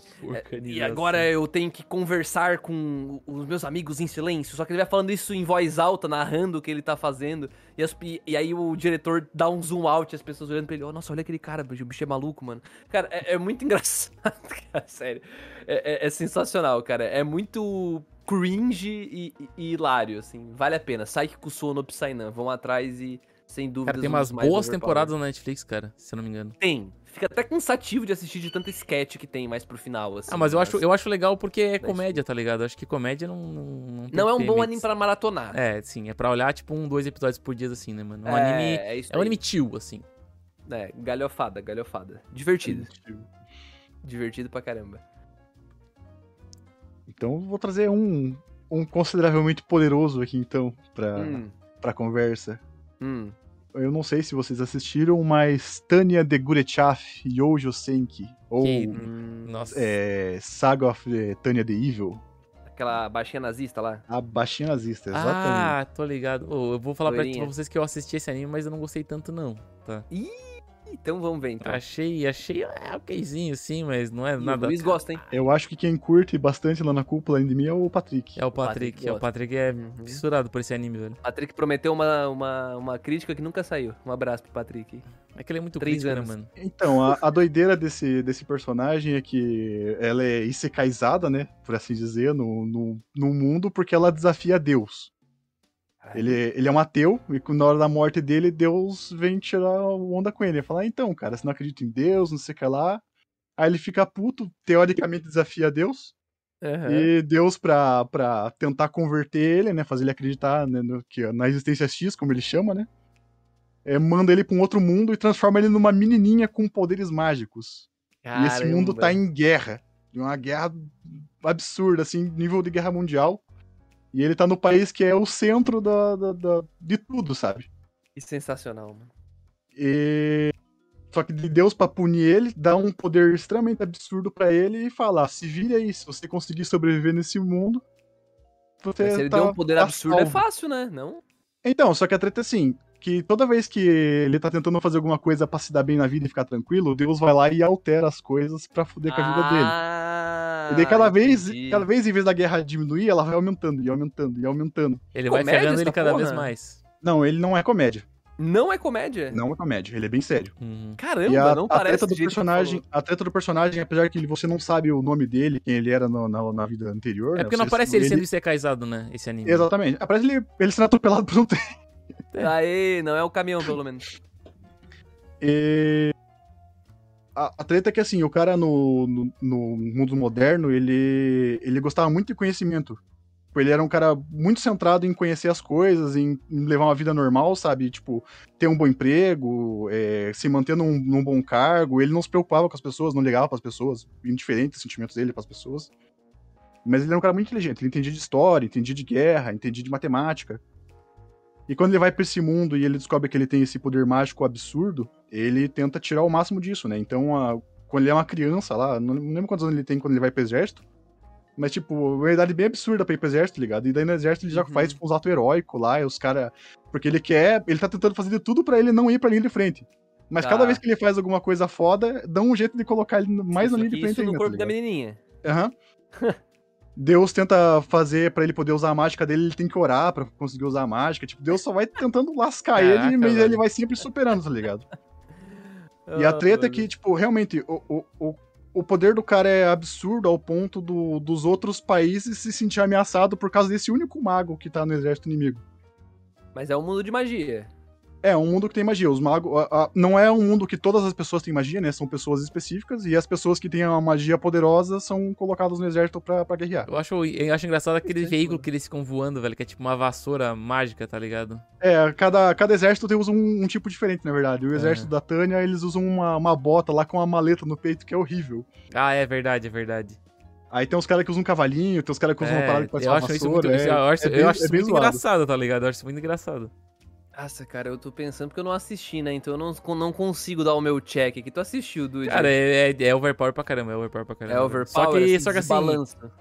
É, E agora eu tenho que conversar com os meus amigos em silêncio. Só que ele vai falando isso em voz alta, narrando o que ele tá fazendo. E, as- e- e aí o diretor dá um zoom out, as pessoas olhando pra ele. Oh, nossa, olha aquele cara, o bicho é maluco, mano. Cara, é, é muito engraçado, cara, sério. É, é- é sensacional, cara. É muito cringe e, e- e hilário, assim. Vale a pena. Saiki Kusuo no Psynan. Vão atrás e, sem dúvida, Cara, tem umas boas temporadas na Netflix, cara, se eu não me engano. Tem. Fica até cansativo de assistir de tanta sketch que tem mais pro final, assim. Ah, mas eu acho, eu acho legal porque é Mas- comédia, tá ligado? Acho que comédia não. Não, não, Não é um bom anime pra maratonar. É, sim, é pra olhar, tipo, um, dois episódios por dia, assim, né, mano? É um anime. é, isso É um anime chill, assim. É, galhofada, galhofada. Divertido. Divertido pra caramba. Então eu vou trazer um, um consideravelmente poderoso aqui, então, pra, Hum, pra conversa. hum. Eu não sei se vocês assistiram, mas Tanya de Gurechaf Yojo Senki, ou Que- hum. Nossa. é, Saga of eh, Tanya the Evil, Aquela baixinha nazista lá. a baixinha nazista, exatamente. Ah, tô ligado. Ô, eu vou falar pra, Loirinha. pra vocês que eu assisti esse anime, mas eu não gostei tanto, não. Tá. Então vamos ver, então. Achei, achei é okzinho, sim, mas não é E nada. O Luiz gosta, hein? Eu acho que quem curte bastante lá na cúpula além de mim é o Patrick. É o Patrick Patrick, é o. Patrick é Uhum. fissurado por esse anime, velho. Patrick prometeu uma, uma, uma crítica que nunca saiu. Um abraço pro Patrick. É que ele é muito Três crítico, né, mano? Então, a, a doideira desse, desse personagem é que ela é isekaiizada, né? Por assim dizer, no, no, no mundo, porque ela desafia Deus. Ele, ele é um ateu, e na hora da morte dele, Deus vem tirar onda com ele. Ele fala, ah, então, cara, você não acredita em Deus, não sei o que lá. Aí ele fica puto, teoricamente desafia Deus. Aham. E Deus, pra, pra tentar converter ele, né? Fazer ele acreditar né, no, que, na existência X, como ele chama, né? é, manda ele pra um outro mundo e transforma ele numa menininha com poderes mágicos. E esse mundo tá Caramba. em guerra. Uma guerra absurda, assim, nível de guerra mundial. E ele tá no país que é o centro da, da- da- de tudo, sabe? Que sensacional, mano. E... Só que de Deus pra punir ele, dá um poder extremamente absurdo pra ele e fala: "Ah, se vire aí, se você conseguir sobreviver nesse mundo. Você Mas se ele tá- deu um poder tá absurdo, é salvo." fácil, né? Não? Então, só que a treta é assim, que toda vez que ele tá tentando fazer alguma coisa pra se dar bem na vida e ficar tranquilo, Deus vai lá e altera as coisas pra fuder com a vida dele. Ah, E daí cada vez, entendi. cada vez, em vez da guerra diminuir, ela vai aumentando e aumentando e aumentando. Ele vai ferrando ele cada vez porra? mais. Não, ele não é comédia. Não é comédia? Não é comédia, ele é bem sério. Uhum. Caramba, e a, não a parece treta do personagem, a treta do personagem, apesar que ele- você não sabe o nome dele, quem ele era no- na, na vida anterior. É né, porque não você- aparece ele sendo isekaiizado, né? Esse anime. Exatamente. Aparece ele, ele sendo atropelado por um trem. Aê, não é o caminhão, pelo menos. E... A, a treta é que, assim, o cara no, no, no mundo moderno, ele, ele gostava muito de conhecimento. Tipo, Ele era um cara muito centrado em conhecer as coisas, em, em levar uma vida normal, sabe? Tipo, ter um bom emprego, é, se manter num, num bom cargo. Ele não se preocupava com as pessoas, não ligava pras pessoas, indiferente os sentimentos dele pras pessoas. Mas ele era um cara muito inteligente. Ele entendia de história, entendia de guerra, entendia de matemática. E quando ele vai pra esse mundo e ele descobre que ele tem esse poder mágico absurdo, ele tenta tirar o máximo disso, né? Então, a- quando ele é uma criança lá, não lembro quantos anos ele tem quando ele vai pro exército, mas, tipo, uma idade bem absurda pra ir pro exército, ligado? E daí no exército ele já Uhum. faz tipo, uns atos heróicos lá, e os caras. Porque ele quer. Ele tá tentando fazer de tudo pra ele não ir pra linha de frente. Mas Tá. cada vez que ele faz alguma coisa foda, dá um jeito de colocar ele mais na linha de frente Isso ainda. no tá corpo da ligado? menininha. Aham. Deus tenta fazer pra ele poder usar a mágica dele, ele tem que orar pra conseguir usar a mágica. Tipo, Deus só vai tentando lascar Caraca, ele, mas velho. ele vai sempre superando, tá ligado? E a Ah, treta é que, tipo, realmente, o, o, o, o poder do cara é absurdo ao ponto do- dos outros países se sentir ameaçado por causa desse único mago que tá no exército inimigo. Mas é um mundo de magia. É, um mundo que tem magia. Os magos. a- a- não é um mundo que todas as pessoas têm magia, né? São pessoas específicas, e as pessoas que têm uma magia poderosa são colocadas no exército pra, pra guerrear. Eu acho, eu acho engraçado aquele veículo que eles ficam voando, velho, que é tipo uma vassoura mágica, tá ligado? É, cada, cada exército tem usa um, um tipo diferente, na verdade. O exército da Tânia, eles usam uma, uma bota lá com uma maleta no peito, que é horrível. Ah, é verdade, é verdade. Aí tem uns caras que usam um cavalinho, tem uns caras que usam uma É, parada que parece eu uma acho isso vassoura. muito, é- eu acho, é eu bem- acho é isso bem muito zoado. engraçado, tá ligado? Eu acho isso muito engraçado. Nossa, cara, eu tô pensando porque eu não assisti, né? Então eu não, não consigo dar o meu check aqui. Tu assistiu, Dude? Cara, é, é, é overpower pra caramba, é overpower pra caramba. é overpower, Só que, assim, só que assim,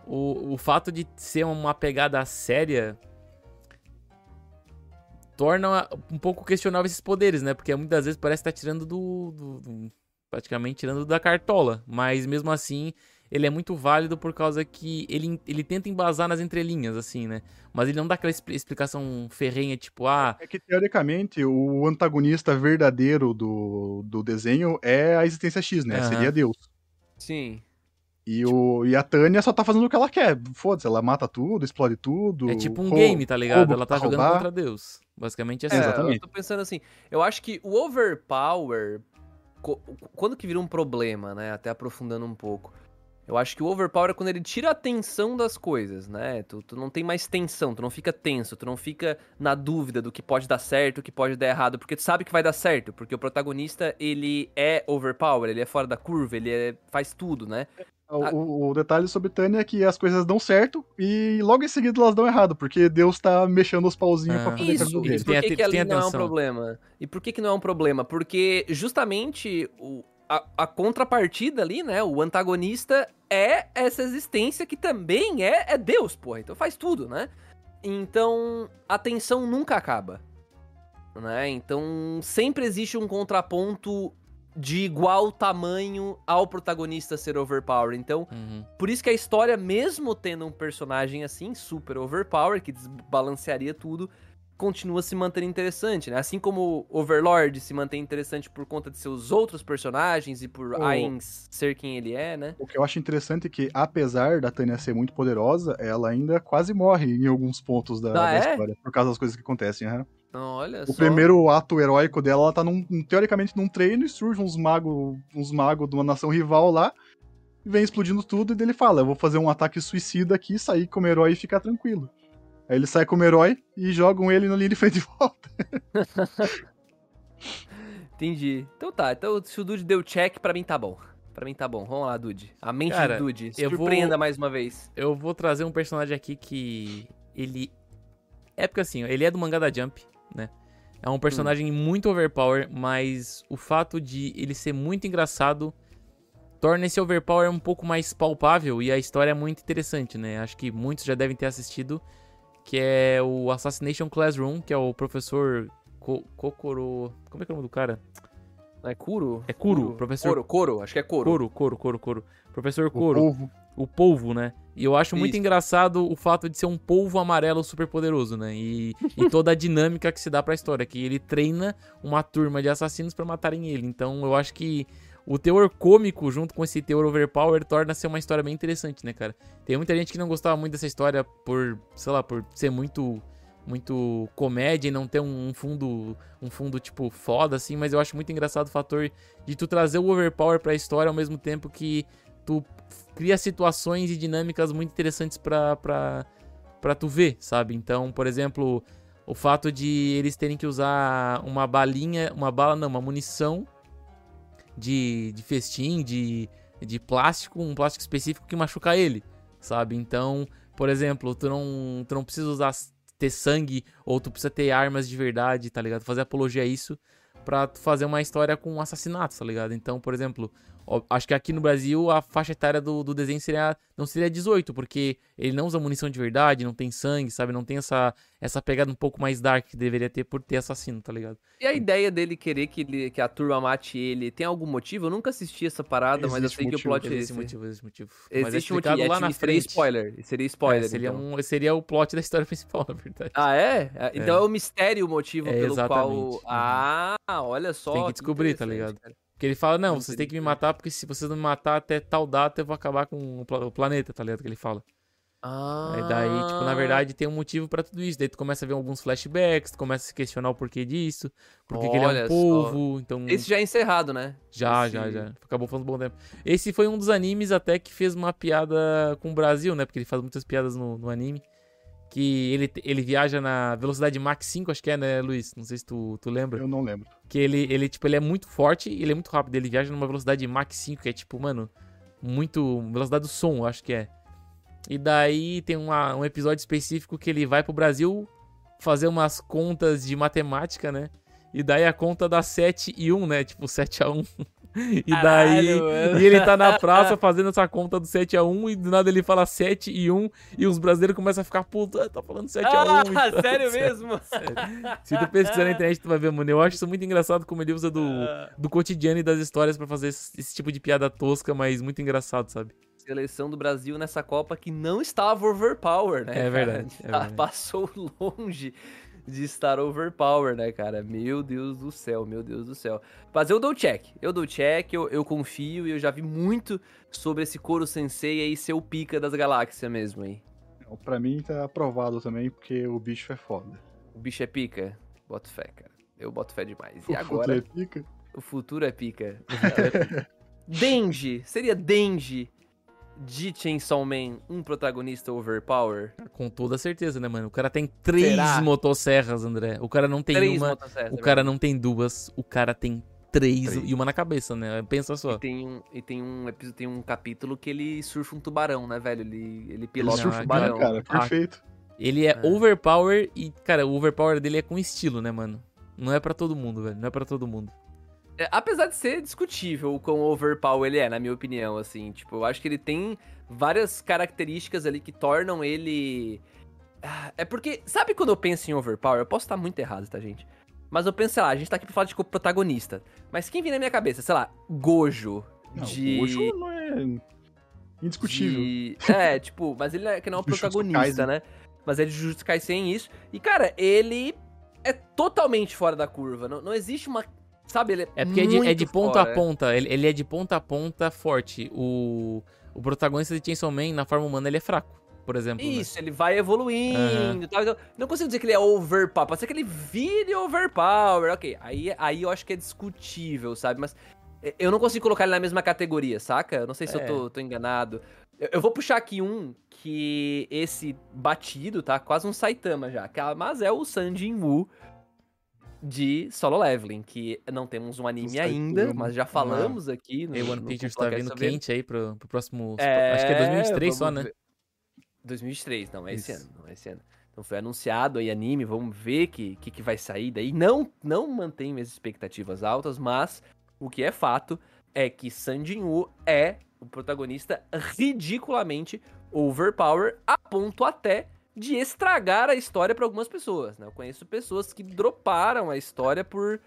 o, o fato de ser uma pegada séria torna um pouco questionável esses poderes, né? Porque muitas vezes parece que tá tirando do, do- do- praticamente tirando da cartola. Mas mesmo assim, ele é muito válido por causa que ele, ele tenta embasar nas entrelinhas, assim, né? Mas ele não dá aquela expli- explicação ferrenha, tipo, ah, É que, teoricamente, o antagonista verdadeiro do, do desenho é a existência X, né? Aham. Seria Deus. Sim. E, o, e a Tânia só tá fazendo o que ela quer. Foda-se, ela mata tudo, explode tudo. é tipo um game, tá ligado? rouba Ela tá jogando roubar. contra Deus. Basicamente é assim. É, Exatamente. eu tô pensando assim, eu acho que o overpower, quando que vira um problema, né? Até aprofundando um pouco. Eu acho que o overpower é quando ele tira a tensão das coisas, né? Tu, tu não tem mais tensão, tu não fica tenso, tu não fica na dúvida do que pode dar certo, o que pode dar errado, porque tu sabe que vai dar certo, porque o protagonista, ele é overpower, ele é fora da curva, ele é- faz tudo, né? O, o- o detalhe sobre Tânia é que as coisas dão certo e logo em seguida elas dão errado, porque Deus tá mexendo os pauzinhos Ah. pra poder Isso, a e por Tem que, a- que ali não é um problema? E por que, que não é um problema? Porque justamente o, a, a contrapartida ali, né? O antagonista é essa existência que também é, é Deus, porra. Então faz tudo, né? Então a tensão nunca acaba. Né? Então sempre existe um contraponto de igual tamanho ao protagonista ser overpower. Então, Uhum. por isso que a história, mesmo tendo um personagem assim, super overpower, que desbalancearia tudo, continua se mantendo interessante, né? Assim como Overlord se mantém interessante por conta de seus outros personagens e por Oh. Ainz ser quem ele é, né? O que eu acho interessante é que, apesar da Tânia ser muito poderosa, ela ainda quase morre em alguns pontos da, Ah, da é? história, por causa das coisas que acontecem. Não, olha O só. primeiro ato heróico dela, ela tá num, teoricamente num treino e surge uns magos uns mago de uma nação rival lá, e vem explodindo tudo, e dele fala: Eu vou fazer um ataque suicida aqui, sair como herói e ficar tranquilo. Aí ele sai como herói e jogam ele na linha de frente e volta. Entendi. Então tá, então se o Dude deu check, pra mim tá bom. Pra mim tá bom. Vamos lá, Dude. A mente Cara, do Dude. eu Surpreenda vou- mais uma vez. Eu vou trazer um personagem aqui que ele é porque assim, ele é do mangá da Jump, né? É um personagem muito overpower, mas o fato de ele ser muito engraçado torna esse overpower um pouco mais palpável e a história é muito interessante, né? Acho que muitos já devem ter assistido, que é o Assassination Classroom, que é o professor Ko Kokoro, como é que é o nome do cara? É Kuro? É Kuro, professor Koro, Koro, acho que é Koro. Koro, Koro, Koro, Koro. Professor O Koro povo. o polvo, né? E eu acho muito Isso. engraçado o fato de ser um polvo amarelo super poderoso, né? E, e toda a dinâmica que se dá pra história, que ele treina uma turma de assassinos pra matarem ele. Então eu acho que o teor cômico junto com esse teor overpower torna ser uma história bem interessante, né, cara? Tem muita gente que não gostava muito dessa história por, sei lá, por ser muito muito comédia e não ter um fundo um fundo tipo foda assim, mas eu acho muito engraçado o fator de tu trazer o overpower pra história ao mesmo tempo que tu cria situações e dinâmicas muito interessantes pra, pra, pra tu ver, sabe? Então, por exemplo, o fato de eles terem que usar uma balinha, uma bala não, uma munição de, de festim, de, de plástico, um plástico específico que machuca ele, sabe? Então, por exemplo, tu não, tu não precisa usar ter sangue ou tu precisa ter armas de verdade, tá ligado? Fazer apologia a isso pra tu fazer uma história com assassinatos, tá ligado? Então, por exemplo, acho que aqui no Brasil a faixa etária do, do desenho seria não seria 18, porque ele não usa munição de verdade, não tem sangue, sabe? Não tem essa, essa pegada um pouco mais dark que deveria ter por ter assassino, tá ligado? E a ideia dele querer que, ele, que a turma mate ele, tem algum motivo? Eu nunca assisti essa parada, mas eu Existe sei que o plot é Existe esse. motivo, existe motivo. É Existe um motivo, lá é, na tipo, seria frente. spoiler. Seria spoiler, É, seria, então. um, seria o plot da história principal, na verdade. Ah, é? É, Então é, o mistério o motivo É, pelo qual... exatamente. Uhum. Ah, olha só. Tem que descobrir, tá ligado? cara. Porque ele fala, não, Não vocês têm que me que- matar, porque se vocês não me matar até tal data, eu vou acabar com o pla- o planeta, tá ligado? Que ele fala. Ah. Aí daí, tipo, na verdade tem um motivo pra tudo isso. Daí tu começa a ver alguns flashbacks, tu começa a se questionar o porquê disso, porque que ele é um só. polvo, então... Esse já é encerrado, né? Já, esse- já, já. Acabou falando um bom tempo. Esse foi um dos animes até que fez uma piada com o Brasil, né? Porque ele faz muitas piadas no, no anime. Que ele, ele viaja na velocidade Mach 5, acho que é, né, Luiz? Não sei se tu, tu lembra. Eu não lembro. Que ele, ele, tipo, ele é muito forte e ele é muito rápido. Ele viaja numa velocidade Mach 5, que é, tipo, mano, muito... Velocidade do som, eu acho que é. E daí tem uma- um episódio específico que ele vai pro Brasil fazer umas contas de matemática, né? E daí a conta dá 7 e 1, né? Tipo, 7 a 1. E daí... Caralho. E ele tá na praça fazendo essa conta do 7 a 1 e do nada ele fala 7 e 1 e os brasileiros começam a ficar puto, ah, tá falando 7 a 1. Ah, e tal. sério mesmo? Se tu pesquisar na internet, tu vai ver, mano. Eu acho isso muito engraçado como ele usa do, Ah. do cotidiano e das histórias pra fazer esse, esse tipo de piada tosca, mas muito engraçado, sabe? Seleção do Brasil nessa Copa que não estava overpower, né? É verdade, é Ah, verdade. Passou longe de estar overpower, né, cara? Meu Deus do céu, meu Deus do céu. Mas eu dou check, eu dou check, eu, eu confio e eu já vi muito sobre esse Koro Sensei aí ser o pica das galáxias mesmo aí. Pra mim tá aprovado também, porque o bicho é foda. O bicho é pica? Boto fé, cara. Eu boto fé demais. E O agora, futuro é pica. o futuro é pica. Denji, seria Denji de Chainsaw Man um protagonista overpower? Com toda certeza, né, mano? O cara tem três Será? motosserras, André. O cara não tem Três uma, motosserras, o é cara não tem duas, o cara tem três, Três. e uma na cabeça, né? Pensa só. E tem um, e tem um episódio, tem um capítulo que ele surfa um tubarão, né, velho? Ele, ele Ele pilota surfa um tubarão. cara, perfeito. Ele é, É. overpower e, cara, o overpower dele é com estilo, né, mano? Não é pra todo mundo, velho. Não é pra todo mundo. É, apesar de ser discutível o quão overpower ele é, na minha opinião, assim. Tipo, eu acho que ele tem várias características ali que tornam ele... Ah, É porque, sabe quando eu penso em overpower? Eu posso estar muito errado, tá, gente? Mas eu penso, sei lá, a gente tá aqui pra falar de protagonista. Mas quem vem na minha cabeça? Sei lá, Gojo. Não, de... Gojo não é indiscutível. de- É, tipo, mas ele é, que não é o protagonista, né? Mas é de Jujutsu Kaisen isso. E, cara, ele é totalmente fora da curva. Não, não existe uma... Sabe, ele é É porque é de, é de ponta fora. a ponta. Ele, ele é de ponta a ponta forte. O, o protagonista de Chainsaw Man, na forma humana, ele é fraco, por exemplo. né? Isso, ele vai evoluindo e tal. Então, não consigo dizer que ele é overpower. Pode ser que ele vire overpower. Ok, aí, aí eu acho que é discutível, sabe? Mas eh, eu não consigo colocar ele na mesma categoria, saca? Eu não sei se É. eu tô, tô enganado. Eu, eu vou puxar aqui um que esse batido, tá? Quase um Saitama já. que é- Mas é o Sanjin Woo de Solo Leveling, que não temos um anime ainda, mas já falamos aqui no, E One no Pictures Popular tá Quer vindo Saber. quente aí pro, pro próximo. É, acho que é 2023 só, vamos né? ver. 2023, não, é esse Isso. ano, não é esse ano. Então foi anunciado aí anime, vamos ver que que, que vai sair daí. Não não mantenho minhas expectativas altas, mas o que é fato é que Sanjin Woo é o protagonista ridiculamente overpower a ponto até de estragar a história pra algumas pessoas, né? Eu conheço pessoas que droparam a história por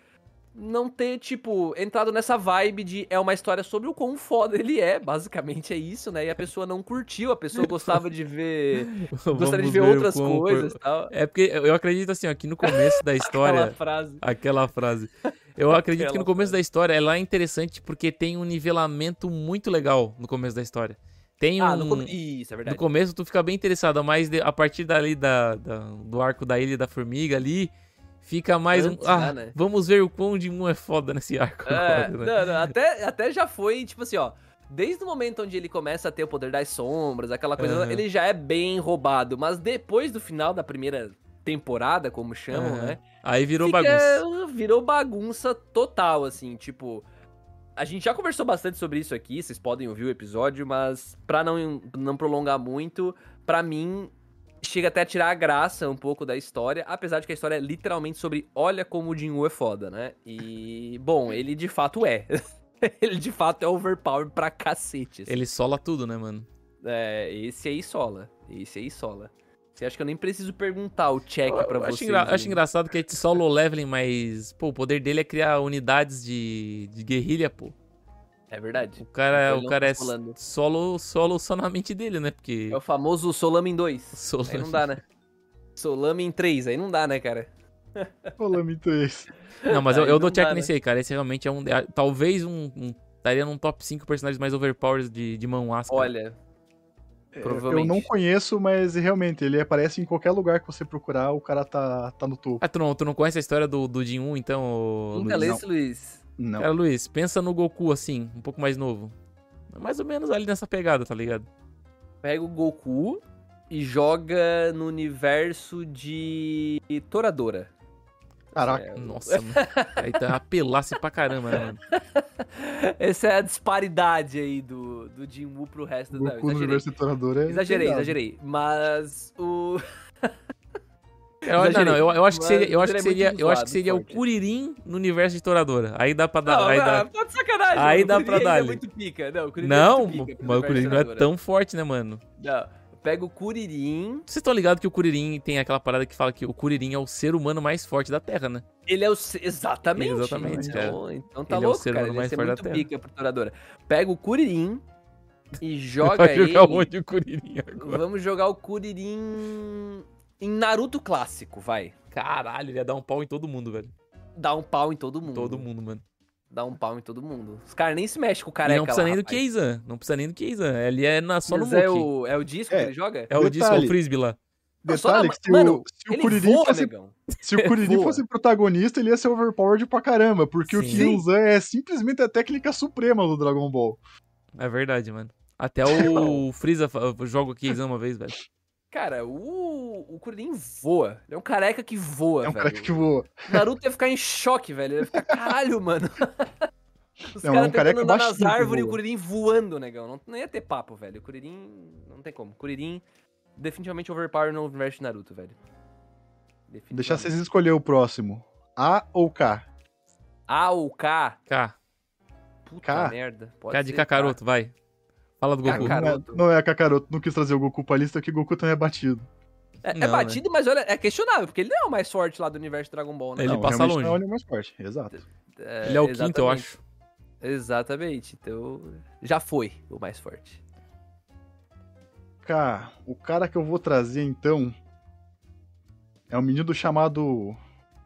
não ter, tipo, entrado nessa vibe de é uma história sobre o quão foda ele é, basicamente é isso, né? E a pessoa não curtiu, a pessoa gostava de ver, gostaria de ver o outras quão- coisas e tal. É porque eu acredito assim, ó, que no começo da Aquela história. frase. Aquela frase. Eu acredito que Aquela no começo da história ela é interessante porque tem um nivelamento muito legal no começo da história. Tem um. Ah, no come... Isso, é No verdade. começo tu fica bem interessado, mas de- a partir dali da, da- do arco da Ilha da Formiga ali, fica mais Antes, um. Ah, já, né? vamos ver o quão Jimon é foda nesse arco É, agora, né? não, não, até, até já foi, tipo assim, ó. Desde o momento onde ele começa a ter o poder das sombras, aquela coisa, Aham. ele já é bem roubado. Mas depois do final da primeira temporada, como chamam, Aham. né? Aí virou fica- bagunça. Virou bagunça total, assim, tipo. A gente já conversou bastante sobre isso aqui, vocês podem ouvir o episódio, mas pra não, não prolongar muito, pra mim, chega até a tirar a graça um pouco da história, apesar de que a história é literalmente sobre olha como o Jinwoo é foda, né? E, bom, ele de fato é. ele de fato é overpower pra cacete. assim. Ele sola tudo, né, mano? É, esse aí sola. Esse aí sola. Você acha que eu nem preciso perguntar o check Eu, pra eu acho, vocês? engra- acho engraçado que é solo leveling, mas, pô, o poder dele é criar unidades de, de guerrilha, pô. É verdade. O cara, ele o cara tá é solando. solo, solo só na mente dele, né? Porque. É o famoso Solamin 2. Solo... Aí não dá, né? Solamin 3, aí não dá, né, cara? Então esse. Não, mas eu, Aí eu não dou check dá, né? nesse aí, cara. Esse realmente é um. é, Talvez um. um- estaria num top 5 personagens mais overpowered de, de manhwas, cara. Olha, É, Provavelmente. Eu não conheço, mas realmente, ele aparece em qualquer lugar que você procurar, o cara tá, tá no topo. Ah, tu não, tu não conhece a história do, do Jin 1, então, ô, nunca Luiz? lê esse, Luiz. Não. Cara, Luiz, pensa no Goku assim, um pouco mais novo. Mais ou menos ali nessa pegada, tá ligado? Pega o Goku e joga no universo de Toradora. Caraca. É, Nossa, mano. Aí tá apelasse pra caramba, né, mano? Essa é a disparidade aí do, do Jinwoo pro resto da... No Exagerei, universo Torador é. exagerei, exagerei. Mas o... Eu, não, Exagerei. não, eu, eu acho que seria, eu acho que é seria, eu acho que seria o. Kuririn no universo de Toradora. Aí dá pra dar, Não, aí ah, dá. tá de sacanagem. Aí mano. dá O pra dar é ali. muito pica. Não, o Kuririn Não, é muito pica mas o Kuririn não é tão forte, né, mano? Não, pega o Kuririn, Vocês estão ligados que o Kuririn tem aquela parada que fala que o Kuririn é o ser humano mais forte da Terra, né? ele é o... Exatamente. Exatamente, então, Então tá Ele é o louco, ser cara. humano Ele mais ser forte da muito Terra. pica pro Toradora. Pega o Kuririn e joga Vai ele... jogar onde o Kuririn agora? Vamos jogar o Kuririn em Naruto clássico, vai. Caralho, ele ia dar um pau em todo mundo, velho. Dá um pau em todo mundo. Todo mundo, mano. Dá um pau em todo mundo. Os caras nem se mexem com o E careca não precisa lá, nem do. Keizan. Não precisa nem do Keizan. Ele é na, só no Mas é Muki. o, é o disco É. que ele joga? É o disco, é o Detalhe. frisbee lá. Detalhe na- que se Mano, o, se o Kuririn voa, fosse, negão. se o Kuririn fosse protagonista, ele ia ser overpowered pra caramba, porque o Sim. Kyuzan é simplesmente a técnica suprema do Dragon Ball. É verdade, mano. Até o Freeza joga o Keizan uma vez, velho. Cara, o, o Kuririn voa. Ele é um careca que voa, É um velho. cara que voa. O Naruto ia ficar em choque, velho. Ele ia ficar, caralho, mano. Os Não, é caras um careca tentando andar nas baixinho que árvores e o voa. Kuririn voando, negão. Não, não ia ter papo, velho. O Kuririn... Não tem como. Kuririn definitivamente overpower no universo de Naruto, velho. Deixar Definitivamente. vocês escolher o próximo. A ou K? A ou K? K. Puta K? merda. Pode K de ser Kakaroto, vai. Fala do Goku. Kakaroto. Não é, não é a Kakaroto, não quis trazer o Goku pra lista, que o Goku também é batido. É, é Não, né? batido, mas olha, é questionável, porque ele não é o mais forte lá do universo Dragon Ball, né? Ele Não, passa longe. Não é o mais forte, exato. Ele é o quinto, eu exatamente. acho. Exatamente. Então, já foi o mais forte. Cara, o cara que eu vou trazer então é um menino chamado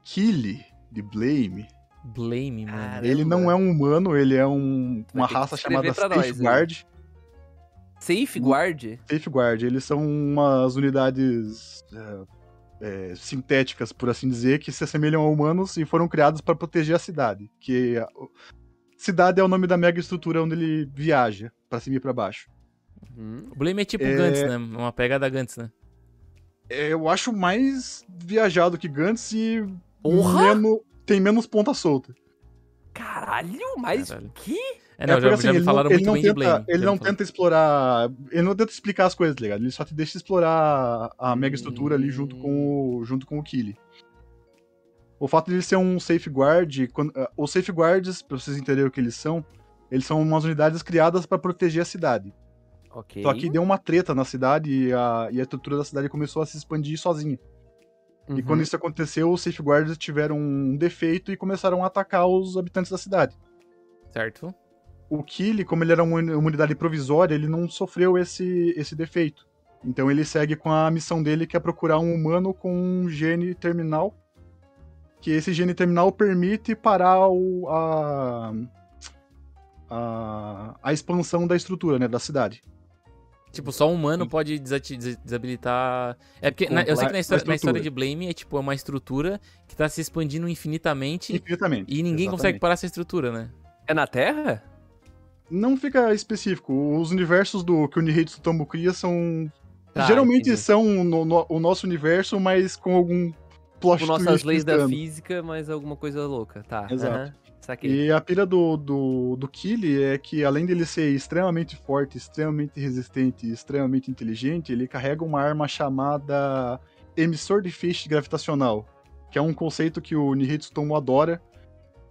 Killy de Blame. Blame, mano. Cara, Ele não é um humano, ele é um, uma raça chamada pra nós. Safeguard. Safeguard? Safeguard, eles são umas unidades é, é, sintéticas, por assim dizer, que se assemelham a humanos e foram criados para proteger a cidade. Que a- cidade é o nome da mega estrutura onde ele viaja, pra cima e pra baixo. Hum. O Blame é tipo É. Gantz, né? Uma pegada Gantz, né? É, Eu acho mais viajado que Gantz e menos- tem menos ponta solta. Caralho, mas Caralho. que? É, não, é já, porque, já me ele falaram não, muito ele bem tenta, de Blame. Ele não tenta explorar. Ele não tenta explicar as coisas, tá ligado? Ele só te deixa explorar a mega estrutura ali junto com o, junto com o Killy. O fato de ele ser um safeguard. Quando, ah, os safeguards, pra vocês entenderem o que eles são, eles são umas unidades criadas pra proteger a cidade. Ok. Só que deu uma treta na cidade e a, e a estrutura da cidade começou a se expandir sozinha. E Uhum. quando isso aconteceu, os safeguards tiveram um defeito e começaram a atacar os habitantes da cidade. Certo. O Killy, como ele era uma unidade provisória, ele não sofreu esse, esse defeito. Então ele segue com a missão dele, que é procurar um humano com um gene terminal. Que esse gene terminal permite parar o, a, a, a expansão da estrutura, né, da cidade. Tipo, só um humano Sim. pode desabilitar. É porque na- eu sei que na história, na história de Blame é tipo é uma estrutura que tá se expandindo infinitamente Infinitamente. e ninguém consegue Exatamente. parar essa estrutura, né? É na Terra? Não fica específico. Os universos do que o Nihei Tsutomu cria são. Tá, geralmente entendi. são no- no- o nosso universo, mas com algum plot Com nossas leis da física, mas alguma coisa louca. Tá. Exato. Saquei. E a pira do, do, do Killy é que, além dele ser extremamente forte, extremamente resistente e extremamente inteligente, ele carrega uma arma chamada emissor de feixe gravitacional, que é um conceito que o Nihitsu Tomo adora,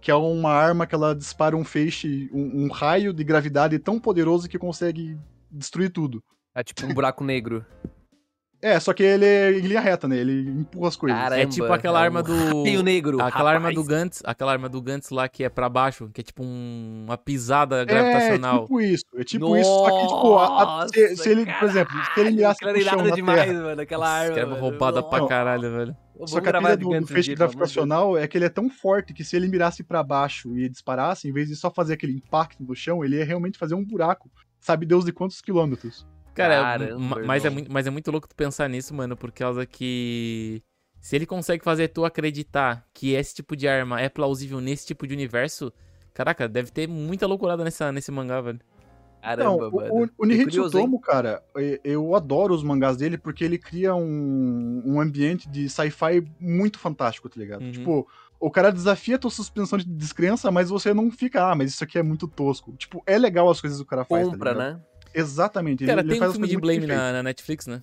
que é uma arma que ela dispara um feixe, um, um raio de gravidade tão poderoso que consegue destruir tudo. É tipo um buraco negro. É, só que ele é em linha reta, né? Ele empurra as coisas. Caramba, é tipo aquela é arma um do. Raio negro. Aquela arma do rapaz. Gantz, aquela arma do Gantz lá que é pra baixo, que é tipo um- uma pisada É, gravitacional. tipo isso. É tipo isso, só que, tipo, a- se, se ele, por exemplo, se ele mirasse pro chão na demais, terra, mano, aquela Nossa, arma. mano. roubada pra Não. caralho, velho. Só que a de do, do um feixe gravitacional é que ele é tão forte que se ele mirasse pra baixo e disparasse, em vez de só fazer aquele impacto no chão, ele ia realmente fazer um buraco. Sabe Deus de quantos quilômetros? Cara, Caramba, ma- mas, é muito, mas é muito louco tu pensar nisso, mano, por causa que. Se ele consegue fazer tu acreditar que esse tipo de arma é plausível nesse tipo de universo, caraca, deve ter muita loucurada nessa, nesse mangá, velho. Caramba, Não, mano. o, o Nihitsu? Tomo, cara, eu adoro os mangás dele porque ele cria um, um ambiente de sci-fi muito fantástico, tá ligado? Uhum. Tipo, o cara desafia a tua suspensão de descrença, mas você não fica, ah, mas isso aqui é muito tosco. Tipo, é legal as coisas que o cara faz, tá Compra, ligado? né? Exatamente. Cara, ele, tem ele faz um filme de Blame na, na Netflix, né?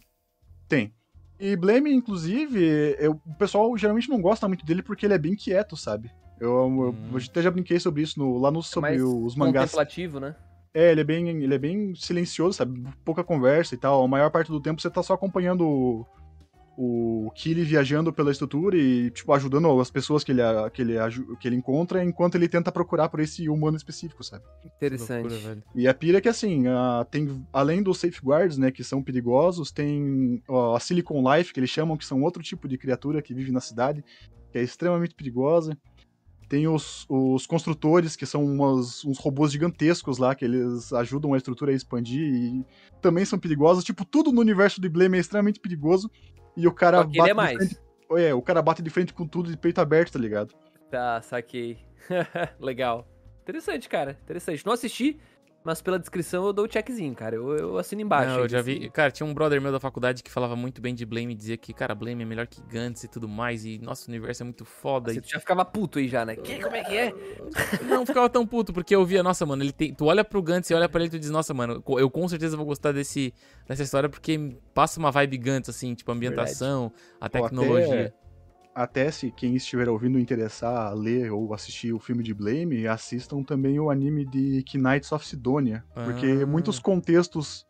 Tem. E Blame, inclusive, eu- o pessoal geralmente não gosta muito dele porque ele é bem quieto, sabe? Eu, eu- Hum. eu até já brinquei sobre isso no- lá no, sobre mais os mangás. Contemplativo, né? É, ele é, bem, ele é bem silencioso, sabe? Pouca conversa e tal. A maior parte do tempo você tá só acompanhando o, o Killy viajando pela estrutura e, tipo, ajudando as pessoas que ele, que, ele, que ele encontra enquanto ele tenta procurar por esse humano específico, sabe? Interessante. Loucura, velho. E a pira é que, assim, a- tem, além dos safeguards, né, que são perigosos, tem ó, a Silicon Life, que eles chamam, que são outro tipo de criatura que vive na cidade, que é extremamente perigosa. Tem os, os construtores, que são umas- uns robôs gigantescos lá, que eles ajudam a estrutura a expandir e também são perigosos. Tipo, tudo no universo de Blame é extremamente perigoso. E o cara que ele é mais. frente- É, o cara bate de frente com tudo de peito aberto, tá ligado? Tá, saquei. Legal. Interessante, cara. Interessante. Não assisti, mas pela descrição eu dou o checkzinho, cara. Eu, eu assino embaixo. Não, eu já assim. vi. Cara, tinha um brother meu da faculdade que falava muito bem de Blame e dizia que, cara, Blame é melhor que Gantz e tudo mais. E nosso universo é muito foda. Você E... já ficava puto aí já, né? Que, como é que é? Não ficava tão puto, porque eu via, nossa, mano, ele tem. Tu olha pro Gantz e olha pra ele e tu diz, nossa, mano, eu com certeza vou gostar desse, dessa história porque passa uma vibe Gantz, assim, tipo, a ambientação, a Pô, tecnologia. Até se quem estiver ouvindo interessar a ler ou assistir o filme de Blame, assistam também o anime de Knights of Sidonia. Porque Ah. muitos contextos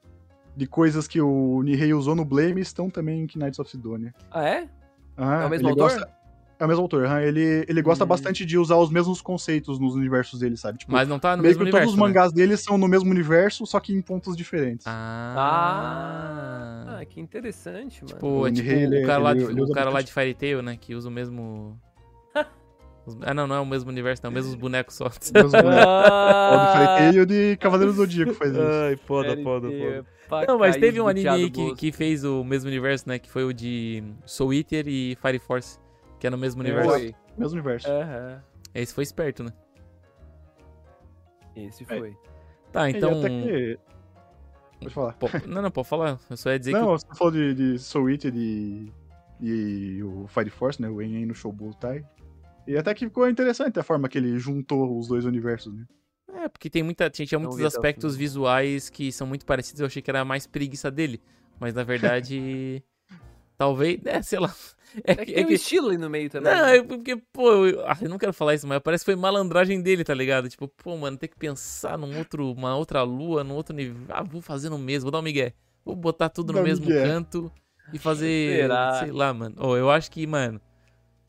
de coisas que o Nihei usou no Blame estão também em Knights of Sidonia. Ah, é? Ah, É o mesmo ele autor? gosta- É o mesmo autor, aham. ele, ele gosta Hum. bastante de usar os mesmos conceitos nos universos dele, sabe? Tipo, Mas não tá no mesmo que universo. todos os né? mangás dele são no mesmo universo, só que em pontos diferentes. Ah. Ah, que interessante, mano. Tipo, O é tipo ele- o cara, lá, ele- de, ele o cara lá de Fairy Tail, né? Que usa o mesmo. Ah, não, não é o mesmo universo, não. Mesmos bonecos só. Os mesmos bonecos. O do Fairy Ah, e o de Cavaleiro do Zodíaco faz isso. Ai, foda, foda, foda. é pra Não, mas teve um anime que, que fez o mesmo universo, né? Que foi o de Soul Eater e Fire Force, que é no mesmo universo. Foi. Mesmo universo. Aham. Esse foi esperto, né? Esse É. foi. Tá, então. até que... Pode falar. Pô, não, não, pode falar. Eu só ia dizer Não, você falou de, de Soul Eater e, e o Fire Force, né? O En no Shoubutai. E até que ficou interessante a forma que ele juntou os dois universos, né? que. É, porque tem muita. Tinha, tinha Não muitos aspectos visuais que são muito parecidos. Eu achei que era mais preguiça dele. Mas na verdade. talvez. É, sei lá. É, É que- que é tem um que- estilo ali no meio também. Não, né? é porque, pô, eu, ah, eu não quero falar isso, mas parece que foi malandragem dele, tá ligado? Tipo, pô, mano, tem que pensar num outro, uma outra lua, num outro nível. Ah, vou fazer no mesmo, vou dar um migué. Vou botar tudo no Dá um mesmo migué. canto e fazer, Será? sei lá, mano. Oh, eu acho que, mano,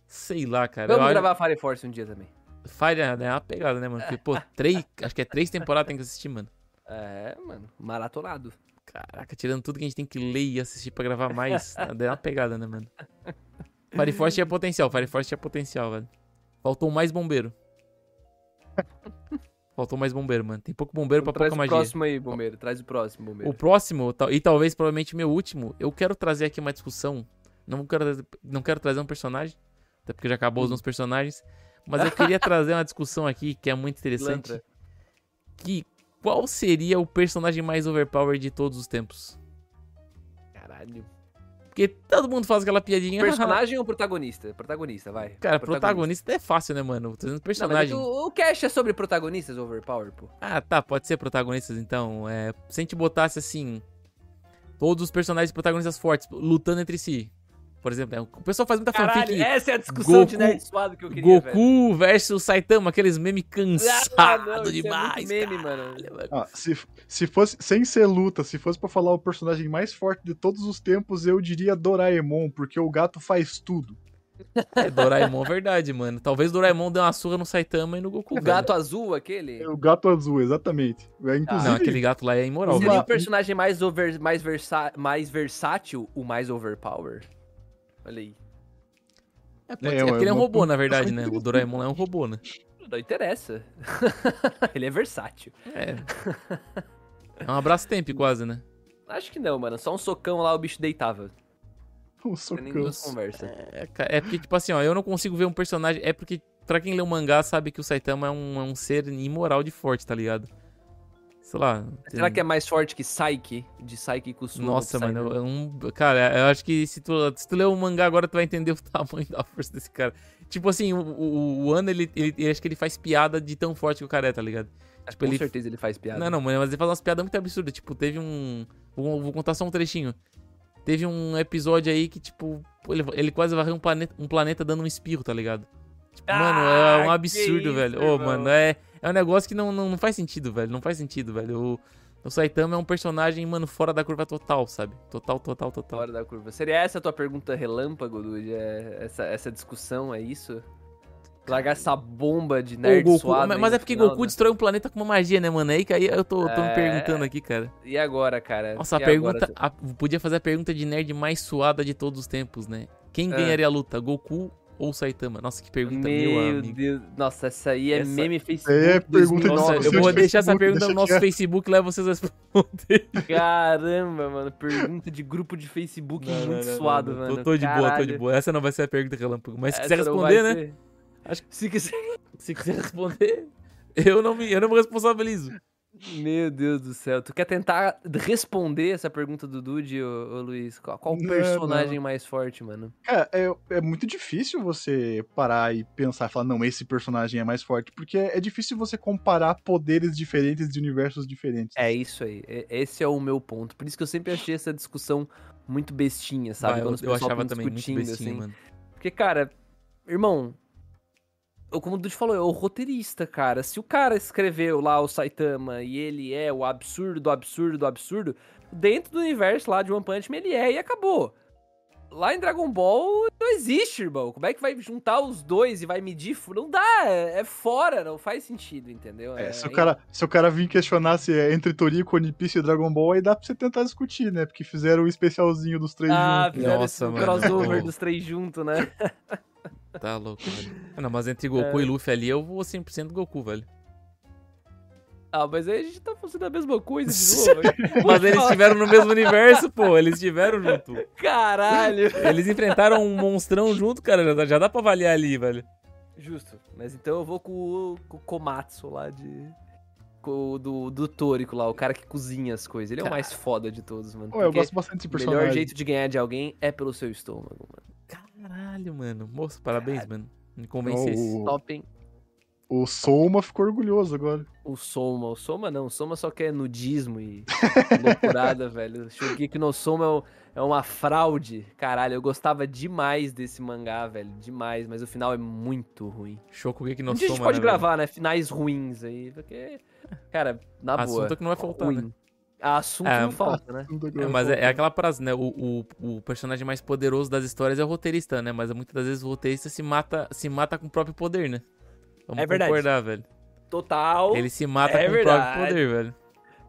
sei lá, cara. Vamos eu acho- gravar Fire Force um dia também. Fire é uma pegada, né, mano? Porque, pô, três, acho que é três temporadas tem que assistir, mano. É, mano, maratonado. Caraca, tirando tudo que a gente tem que ler e assistir pra gravar mais, é uma pegada, né, mano? Fire Force tinha potencial, Fire Force tinha potencial, velho. Faltou mais bombeiro. Faltou mais bombeiro, mano. Tem pouco bombeiro pra Então, traz pouca o magia. próximo aí, bombeiro. Traz o próximo, bombeiro. O próximo, e talvez provavelmente meu último, eu quero trazer aqui uma discussão. Não quero, trazer- não quero trazer um personagem, até porque já acabou os meus personagens. Mas eu queria trazer uma discussão aqui que é muito interessante. Pilantra. Que qual seria o personagem mais overpowered de todos os tempos? Caralho. Porque todo mundo faz aquela piadinha. Personagem ou protagonista? Protagonista, vai. Cara, protagonista é fácil, né, mano? Tô dizendo Não, mas personagem. é que o, o cast é sobre protagonistas overpower, pô. Ah, tá, pode ser protagonistas então. É, se a gente botasse assim. Todos os personagens protagonistas fortes lutando entre si. Por exemplo, né, o pessoal faz muita Caralho, fanfic. essa é a discussão de Goku- nerd suado que eu queria, velho. Goku versus Saitama, aqueles memes Ah, cansados não, isso é demais. muito meme, mano. Ah, se, se fosse, sem ser luta, se fosse pra falar o personagem mais forte de todos os tempos, eu diria Doraemon, porque o gato faz tudo. É Doraemon, verdade, mano. Talvez Doraemon dê uma surra no Saitama e no Goku. O velho. gato azul, aquele. O gato azul, exatamente. É, inclusive, Não, aquele gato lá é imoral. Seria velho. o personagem mais, over, mais, versa, mais versátil, o mais overpower. Olha aí. É, pode É, ser, é porque ele é um robô, na verdade, né? O Doraemon é um robô, né? Não interessa. ele é versátil. É. É um abraço tempo quase, né? Acho que não, mano. Só um socão lá o bicho deitava. um socão. duas conversas. É, é porque, tipo assim, ó, eu não consigo ver um personagem. É porque, pra quem lê o mangá, sabe que o Saitama é um, é um ser imoral de forte, tá ligado? Sei lá. Será tem- que é mais forte que Psyche? De Psyche Kusuma? Nossa, mano, eu, eu não- cara, eu acho que se tu, se tu ler o mangá agora, tu vai entender o tamanho da força desse cara. Tipo assim, o, o, o Ano, ele, ele, ele- acho que ele faz piada de tão forte que o cara é, tá ligado? Acho tipo, com ele- certeza ele faz piada. Não, não, mas ele faz umas piadas muito absurdas. Tipo, teve um. Vou, vou contar só um trechinho. Teve um episódio aí que, tipo, ele, ele quase varreu um planeta, um planeta dando um espirro, tá ligado? Tipo, mano, é um Ah, absurdo, isso, velho. Ô, irmão. mano, é, é um negócio que não, não, não faz sentido, velho. Não faz sentido, velho. O, o Saitama é um personagem, mano, fora da curva total, sabe? Total, total, total. Fora da curva. Seria essa a tua pergunta relâmpago, Dude? É essa, essa discussão, é isso? Largar essa bomba de nerd Goku, suado mas, é porque final, Goku né? destrói um planeta com uma magia, né, mano? Aí que aí eu tô, tô me É. perguntando aqui, cara. E agora, cara? Nossa, a pergunta. agora? a- podia fazer a pergunta de nerd mais suada de todos os tempos, né? Quem É. ganharia a luta, Goku ou Saitama? Nossa, que pergunta, meu, Meu amigo. Deus. Nossa, essa aí é Essa- meme Facebook. é pergunta de Nossa, 2009. eu vou de deixar essa pergunta no nosso quieto. Facebook e levo vocês a responder. Caramba, mano. Pergunta de grupo de Facebook muito suado, mano. Tô, tô de boa, tô de boa. Essa não vai ser a pergunta relâmpago. Mas se Essa quiser não responder, né? ser. Acho Se quiser. Se quiser responder, eu não me, eu não me responsabilizo. Meu Deus do céu. Tu quer tentar responder essa pergunta do Dude, ô, ô Luiz? Qual, qual Não, personagem mais forte, mano? Cara, é, é muito difícil você parar e pensar e falar, não, esse personagem é mais forte, porque é difícil você comparar poderes diferentes de universos diferentes. É isso aí. E- Esse é o meu ponto. Por isso que eu sempre achei essa discussão muito bestinha, sabe? Vai, eu, Quando os eu pessoal achava também muito discutindo, bestinho, assim. mano. Porque, cara, irmão, como o Dude falou, é o roteirista, cara. Se o cara escreveu lá o Saitama e ele é o absurdo do absurdo do absurdo, dentro do universo lá de One Punch Man ele é e acabou. Lá em Dragon Ball não existe, irmão. Como é que vai juntar os dois e vai medir? Não dá, é, é fora, não faz sentido, entendeu? É, se, o cara, se o cara vir questionar se é entre Toriko, One Piece e Dragon Ball, aí dá pra você tentar discutir, né? Porque fizeram o especialzinho dos três ah, juntos. fizeram Nossa, esse mano. crossover dos três juntos, né? Tá louco, velho. Ah, Não, mas entre Goku É. e Luffy ali, eu vou 100% Goku, velho. Ah, mas aí a gente tá fazendo a mesma coisa de novo. Mas eles estiveram no mesmo universo, pô. Eles estiveram junto. Caralho. Eles enfrentaram um monstrão junto, cara. Já dá, já dá pra avaliar ali, velho. Justo. Mas então eu vou com o, com o Komatsu lá de. O do, do Tórico lá, o cara que cozinha as coisas. Ele é o mais foda de todos, mano. Pô, eu gosto bastante desse O personagem. melhor jeito de ganhar de alguém é pelo seu estômago, mano. Caralho, mano. Moço, parabéns, mano. Me convencesse. O, Top, hein? o Soma ficou orgulhoso agora. O Soma. O Soma não. O Soma só quer nudismo e loucurada, velho. O Shogeki no Soma é, o- é uma fraude. Caralho, eu gostava demais desse mangá, velho. Demais. Mas o final é muito ruim. Shokugeki no dia a gente Soma, pode né, velho? gravar, né? Finais ruins aí. Porque, cara, na boa. Assunto que não vai faltar, ruim. né? Assunto É, não falta, né? É, mas é, é aquela frase, né? O, o, o personagem mais poderoso das histórias é o roteirista, né? Mas muitas das vezes o roteirista se mata, se mata com o próprio poder, né? Vamos É verdade. concordar, velho. Total. Ele se mata É com o verdade. próprio poder, velho.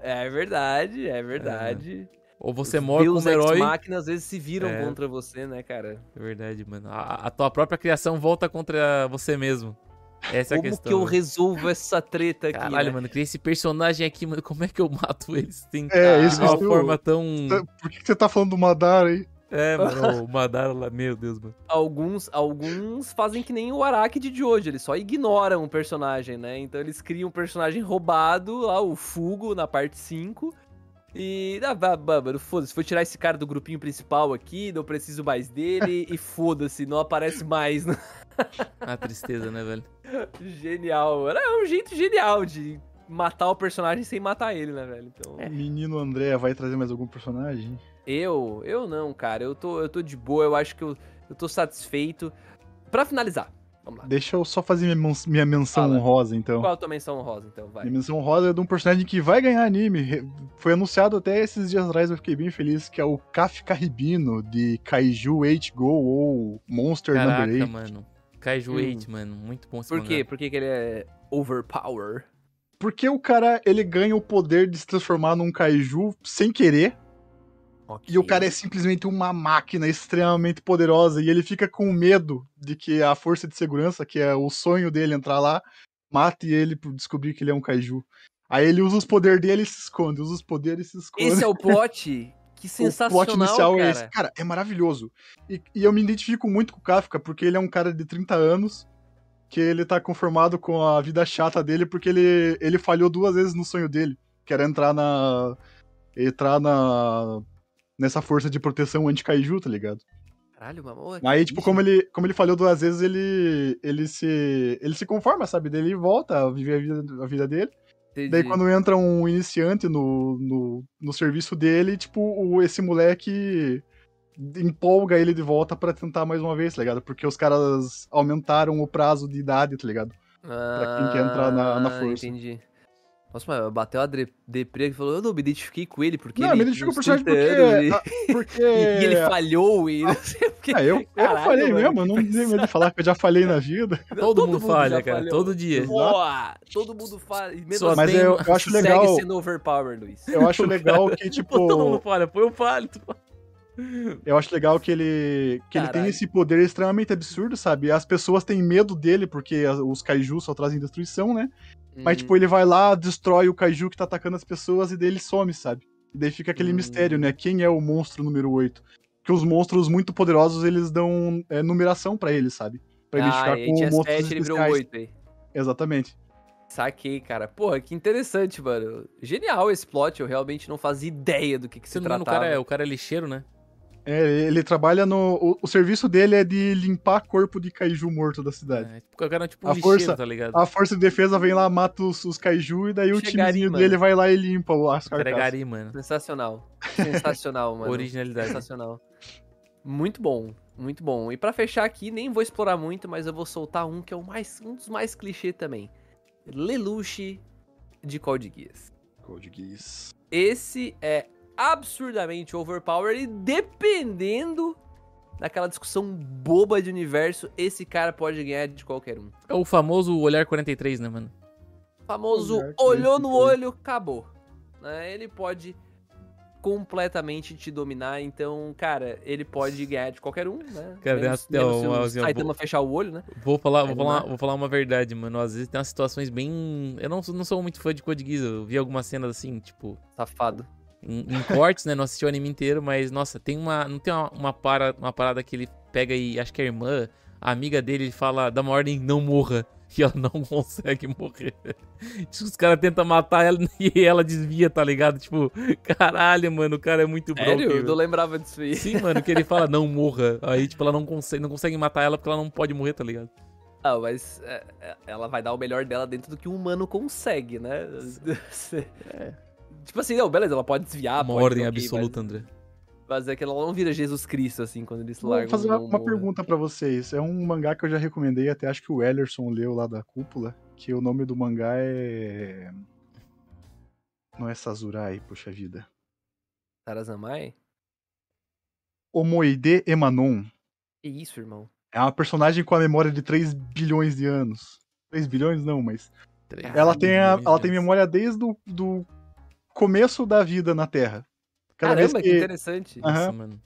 É verdade, é verdade. Ou você Os morre Deus como herói. máquinas às vezes se viram É. contra você, né, cara? É verdade, mano. A, a tua própria criação volta contra você mesmo. Essa é a Como questão. que eu mano. resolvo essa treta aqui? Caralho, né? mano, criei esse personagem aqui, mano. Como é que eu mato eles? Tem É, de isso uma forma tão. Por que, que você tá falando do Madara aí? É, mano, o Madara lá, meu Deus, mano. Alguns, alguns fazem que nem o Araki de hoje, eles só ignoram o personagem, né? Então eles criam um personagem roubado, lá o Fugo na parte 5. E. Ah, mano, foda-se, vou tirar esse cara do grupinho principal aqui, não preciso mais dele, e foda-se, não aparece mais. né? A tristeza, né, velho? Genial, mano. É um jeito genial de matar o personagem sem matar ele, né, velho? Então. O menino André vai trazer mais algum personagem? Eu, eu não, cara. Eu tô, eu tô de boa, eu acho que eu, eu tô satisfeito. Pra finalizar, vamos lá. Deixa eu só fazer minha, minha menção Fala. honrosa, então. Qual a tua menção rosa, então? Vai. Minha menção honrosa é de um personagem que vai ganhar anime. Foi anunciado até esses dias atrás, eu fiquei bem feliz, que é o Kafka Ribino, de Kaiju 8 Go ou Monster Caraca, Number 8. mano. Kaiju Hum. 8, mano. Muito bom esse Por quê? mangá. Por que, que ele é overpower? Porque o cara, ele ganha o poder de se transformar num Kaiju sem querer, e o cara é simplesmente uma máquina extremamente poderosa, e ele fica com medo de que a força de segurança, que é o sonho dele entrar lá, mate ele por descobrir que ele é um Kaiju. Aí ele usa os poderes dele e se esconde, usa os poderes e se esconde. Esse é o plot? Que sensacional, o plot inicial cara. é esse. Cara, é maravilhoso. E, e eu me identifico muito com o Kafka, porque ele é um cara de 30 anos, que ele tá conformado com a vida chata dele, porque ele, ele falhou duas vezes no sonho dele, que era entrar na. entrar na. Nessa força de proteção anti-kaiju, tá ligado? Caralho, mamão. Aí, tipo, como ele, como ele falhou duas vezes, ele. ele se. ele se conforma, sabe? Daí ele volta a viver a vida, a vida dele. Daí quando entra um iniciante no, no, no serviço dele, tipo, o, esse moleque empolga ele de volta pra tentar mais uma vez, tá ligado? Porque os caras aumentaram o prazo de idade, tá ligado? pra quem quer entrar na- na Ah, força. Entendi. Nossa, mas bateu a deprê e falou, eu não me identifiquei com ele, porque não, ele me identifico com o uns personagem 30 anos porque. ah, porque... e, e ele falhou e não sei o que. Ah, eu, eu Caralho, falei mano, mesmo, eu não tenho medo de falar que eu já falei na vida. Todo, mundo falha, já cara. falhou. Todo dia. Boa! Todo mundo falha. E Só assim, Mas tem- eu, eu acho segue legal. sendo overpower, Luiz. Eu acho legal que, Pô, todo mundo tipo. falha. Pô, eu falho. tu falha. Eu acho legal que ele. que ele tem Caralho. esse poder extremamente absurdo, sabe? As pessoas têm medo dele, porque os kaiju só trazem destruição, né? Mas, tipo, ele vai lá, destrói o kaiju que tá atacando as pessoas e daí ele some, sabe? E daí fica aquele Hum. mistério, né? Quem é o monstro número 8? Porque os monstros muito poderosos, eles dão é, numeração pra eles, sabe? Pra ah, ele com tinha monstros 7, ele virou especiais. 8 aí. Exatamente. Saquei, cara. Porra, que interessante, mano. Genial esse plot, eu realmente não fazia ideia do que, que Se se não me engano, o tratava. cara, é, o cara é lixeiro, né? É, ele trabalha no... O, o serviço dele é de limpar corpo de kaiju morto da cidade. É, tipo, o cara é tipo um A lixeiro, força- tá ligado? A força de defesa vem lá, mata os, os kaiju e daí o Chegari, timezinho mano. dele vai lá e limpa o- as. Entregari, mano. Sensacional. Sensacional, mano. Originalidade. Sensacional. Muito bom. Muito bom. E pra fechar aqui, nem vou explorar muito, mas eu vou soltar um que é o mais, um dos mais clichê também. Lelouch de Code Geass. Code Geass. Esse é absurdamente overpowered e dependendo daquela discussão boba de universo, esse cara pode ganhar de qualquer um. É o famoso olhar 43, né, mano? O famoso Olhar olhou no 43. olho, acabou. Né? Ele pode completamente te dominar, então, cara, ele pode ganhar de qualquer um, né? Cara, menos, tem uma- menos se uma- o assim, uma Saitama boa- fechar o olho, né? Vou falar, vou falar, não vou falar uma verdade, mano. Às vezes tem umas situações bem. Eu não, sou- não sou muito fã de Code Geass. Eu vi algumas cenas assim, tipo, Safado. Em, em cortes, né? Não assisti o anime inteiro, mas, nossa, tem uma. Não tem uma, uma, para, uma parada que ele pega e acho que a irmã, a amiga dele, ele fala, dá uma ordem, não morra. E ela não consegue morrer. Tipo, Os caras tentam matar ela e ela desvia, tá ligado? Tipo, caralho, mano, o cara é muito broken. Sério? Eu não lembrava disso aí. Sim, mano, que ele fala, não morra. Aí, tipo, ela não consegue, não consegue matar ela porque ela não pode morrer, tá ligado? Ah, mas é, é, ela vai dar o melhor dela dentro do que um humano consegue, né? Tipo assim, não, beleza, ela pode desviar, Uma pode ordem ok, absoluta, André. Mas, mas é que ela não vira Jesus Cristo, assim, quando eles Vou largam. fazer uma, uma no- pergunta pra vocês. É um mangá que eu já recomendei, até acho que o Ellerson leu lá da cúpula, que o nome do mangá é. Não é Sazurai, poxa vida. Tarazamai? Omoide Emanon. Que isso, irmão? É uma personagem com a memória de 3 bilhões de anos. 3 bilhões não, mas. Ela tem, a, ela tem memória desde o do começo da vida na Terra. Cada Caramba, vez que... que. interessante. Aham. Nossa, mano.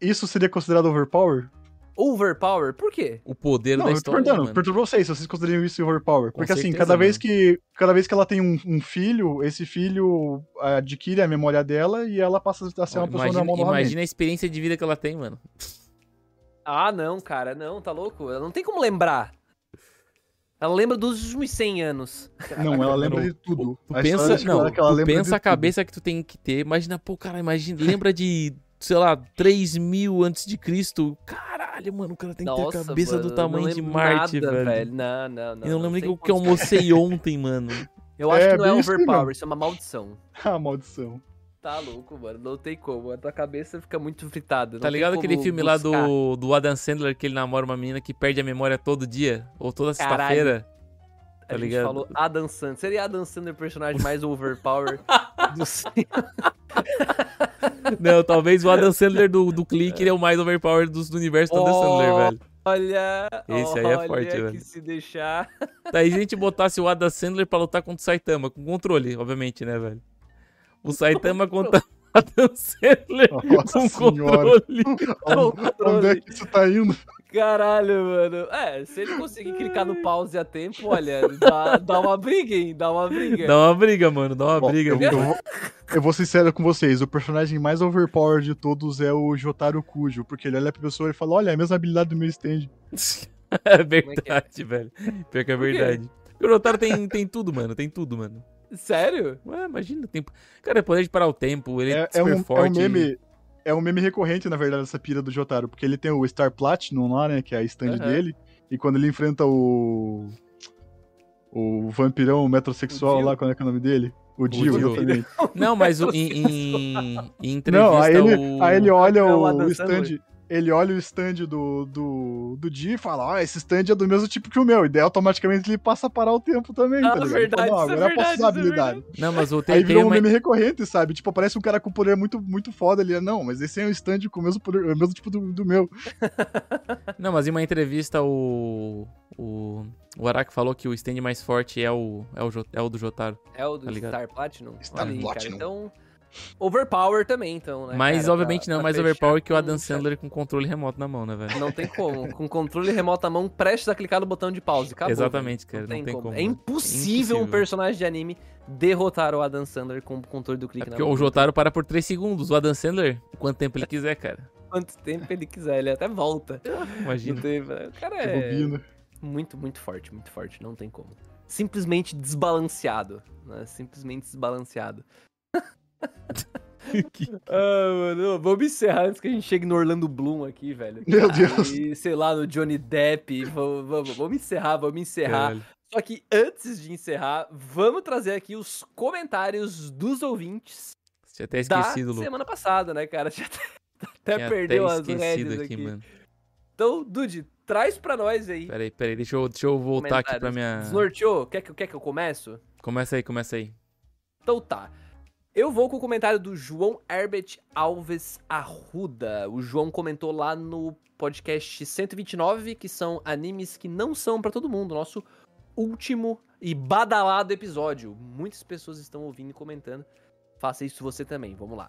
Isso seria considerado overpower? Overpower? Por quê? O poder Não, da eu tô história, perguntando, mano. pergunto pra vocês se vocês consideram isso overpower. Com Porque assim, certeza, cada vez que cada vez que ela tem um, um filho, esse filho adquire a memória dela e ela passa a ser uma pessoa imagina, normal novamente. imagina a experiência de vida que ela tem, mano. Ah, não, cara, não, tá louco? Ela não tem como lembrar. Ela lembra dos últimos 100 anos. Não, ela lembra de tudo. Tu A pensa, não, ela tu pensa a cabeça que tu tem que ter. Imagina, pô, cara, imagina, lembra de, sei lá, 3 mil antes de Cristo. Caralho, mano, o cara tem que ter a Nossa, cabeça mano, do tamanho não de lembro Marte, nada, velho. Não, não, não. Eu não lembro nem tem o que eu almocei ontem, mano. Eu acho É, que não é overpower, isso é uma maldição. tudo. Ah, maldição. Tá louco, mano. Não tem como. A tua cabeça fica muito fritada. Tá ligado aquele filme lá buscar. do, do Adam Sandler que ele namora uma menina que perde a memória todo dia? Ou toda sexta-feira? A tá gente ligado? falou Adam Sandler. Seria Adam Sandler o personagem mais overpower do? Não, talvez o Adam Sandler do, do clique ele é o mais overpowered dos, do universo do Adam Oh. Sandler, velho. Olha, Esse aí é forte, que velho. se deixar... Daí a gente botasse o Adam Sandler pra lutar contra o Saitama, com controle, obviamente, né, velho? O Saitama contra o Adam Sandler Nossa com senhora. controle. Onde, onde é que isso tá indo? Caralho, mano. É, se ele conseguir clicar no pause a tempo, olha, dá, dá uma briga, hein? Dá uma briga. Dá uma briga, mano, dá uma Bom, briga. eu, eu vou, eu vou ser sincero com vocês. O personagem mais overpowered de todos é o Jotaro Kujo, porque ele olha pra pessoa e fala: Olha, é a mesma habilidade do meu stand. É que é? verdade, velho. Pior que é verdade. O Jotaro tem, tem tudo, mano, tem tudo, mano. Sério? Ué, imagina, tem... Cara, é poder de parar o tempo, ele é, É, é super um, é forte. um meme. É um meme recorrente, na verdade, essa pira do Jotaro, porque ele tem o Star Platinum lá, né? Que é a stand dele. E quando ele enfrenta o. O vampirão metrosexual O lá, qual é, que é o nome dele? O Dio, exatamente. Não, mas o- em, em, em entrevista Não, aí ele, o... aí ele olha É o o, Adam stand. Ele olha o stand do, do, do Dio e fala: Ah, esse stand é do mesmo tipo que o meu. E daí automaticamente ele passa a parar o tempo também. Ah, tá verdade, fala, isso é agora eu posso verdade, usar a isso é habilidade. Não, mas o tem, Aí virou um uma... meme recorrente, sabe? Tipo, aparece um cara com poder muito, muito foda ali. Não, mas esse é um stand com o mesmo poder, o mesmo tipo do, do meu. Não, mas em uma entrevista o... O, o Araki falou que o stand mais forte é o, é o, é o do Jotaro. É o do Tá? Star Platinum? Star cara. Platinum. Então, overpower também, então, né? mas cara, obviamente pra- não, pra mais fechar overpower que o Adam. Sandler com controle remoto na mão, né, velho? Não tem como. Com controle remoto à mão, prestes a clicar no botão de pause. Acabou, Exatamente, cara, não tem como, É velho. impossível um Impossível. personagem de anime derrotar o Adam Sandler com o controle do É clique porque na mão. o Jotaro para por 3 segundos, o Adam Sandler, quanto tempo ele quiser, cara. Quanto tempo ele quiser, ele até volta. Imagina. Não tem- O cara É. é Bobina. muito, muito forte, muito forte. Não tem como. Simplesmente desbalanceado. Né? Simplesmente desbalanceado. Ah, mano, vamos encerrar antes que a gente chegue no Orlando Bloom aqui, velho. Meu Deus. E, sei lá, no Johnny Depp. Vamos, vamos, vamos encerrar, vamos encerrar. Caralho. Só que antes de encerrar, vamos trazer aqui os comentários dos ouvintes Tinha até da esquecido, Lu. semana passada, né, cara? Já até, até Tinha perdeu até as redes aqui, aqui. mano. Então, Dude, traz pra nós aí. Peraí, peraí, deixa eu, deixa eu voltar aqui pra minha. Desnorteou? Quer que, quer que eu começo? Começa aí, começa aí. Então tá. Eu vou com o comentário do João Herbert Alves Arruda. O João comentou lá no podcast 129, que são animes que não são para todo mundo. Nosso último e badalado episódio. Muitas pessoas estão ouvindo e comentando. Faça isso você também, vamos lá.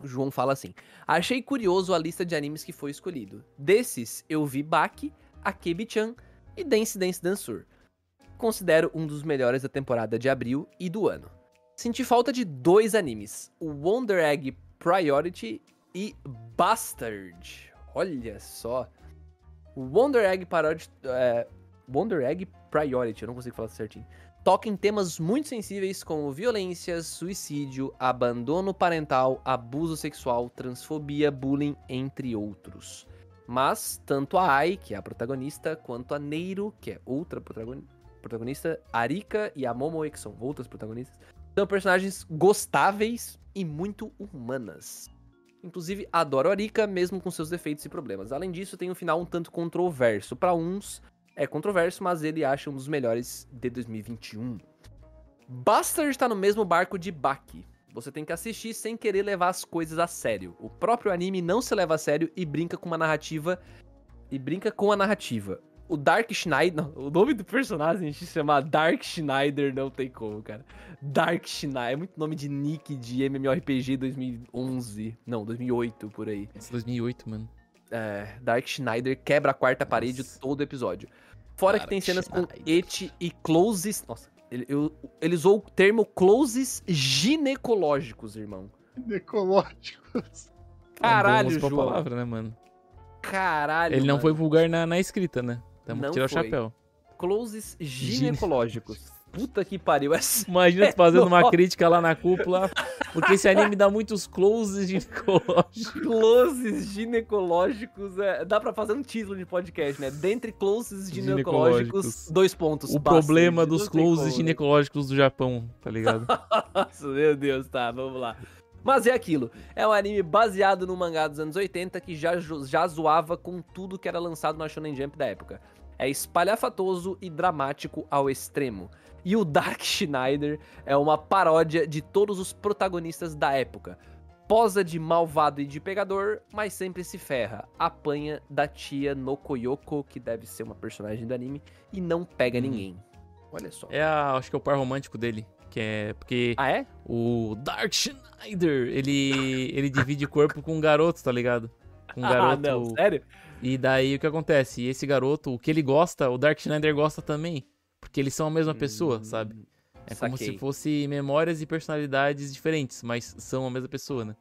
O João fala assim: Achei curioso a lista de animes que foi escolhido. Desses, eu vi Baki, Akebi-chan e Dance Dance Dansur. Considero um dos melhores da temporada de abril e do ano. Senti falta de dois animes: o Wonder Egg Priority e Bastard. Olha só. O Wonder Egg Priority. É, Wonder Egg Priority, eu não consigo falar certinho. Toca em temas muito sensíveis como violência, suicídio, abandono parental, abuso sexual, transfobia, bullying, entre outros. Mas tanto a Ai, que é a protagonista, quanto a Neiro, que é outra protagonista, Arika e a Momoe, que são outras protagonistas, são personagens gostáveis e muito humanas. Inclusive, adoro a Arika, mesmo com seus defeitos e problemas. Além disso, tem um final um tanto controverso. Para uns, é controverso, mas ele acha um dos melhores de 2021. Bastard está no mesmo barco de Baki. Você tem que assistir sem querer levar as coisas a sério. O próprio anime não se leva a sério e brinca com uma narrativa. E brinca com a narrativa o Dark Schneider. Não, o nome do personagem se chama Dark Schneider, não tem como, cara. Dark Schneider. É muito nome de nick de MMORPG 2011. Não, 2008, por aí. Esse 2008, mano. É, Dark Schneider quebra a quarta Nossa. parede todo o episódio. Fora Dark que tem cenas Schneider. com et e closes. Nossa, ele, eu, ele usou o termo closes ginecológicos, irmão. Ginecológicos. Caralho, é João. palavra, né, mano? Caralho. Ele não mano. foi vulgar na, na escrita, né? Temos que tirar foi. o chapéu. Closes ginecológicos. Puta que pariu. Essa... Imagina tu fazendo uma crítica lá na cúpula, porque esse anime dá muitos closes ginecológicos. Closes ginecológicos, é, dá pra fazer um título de podcast, né? Dentre closes ginecológicos, ginecológicos. dois pontos. O problema dos closes ginecológicos do Japão, tá ligado? Nossa, meu Deus, tá, vamos lá. Mas é aquilo, é um anime baseado no mangá dos anos 80 que já, já zoava com tudo que era lançado na Shonen Jump da época. É espalhafatoso e dramático ao extremo. E o Dark Schneider é uma paródia de todos os protagonistas da época. Posa de malvado e de pegador, mas sempre se ferra. Apanha da tia Nokoyoko, que deve ser uma personagem do anime, e não pega hum. ninguém. Olha só. É a, acho que é o par romântico dele. Que é porque ah, é? o Dark Schneider, ele, ele divide corpo com um garoto, tá ligado? Com um garoto. Ah, não, sério? E daí o que acontece? Esse garoto, o que ele gosta, o Dark Schneider gosta também. Porque eles são a mesma pessoa, hum, sabe? É saquei. como se fosse memórias e personalidades diferentes, mas são a mesma pessoa, né?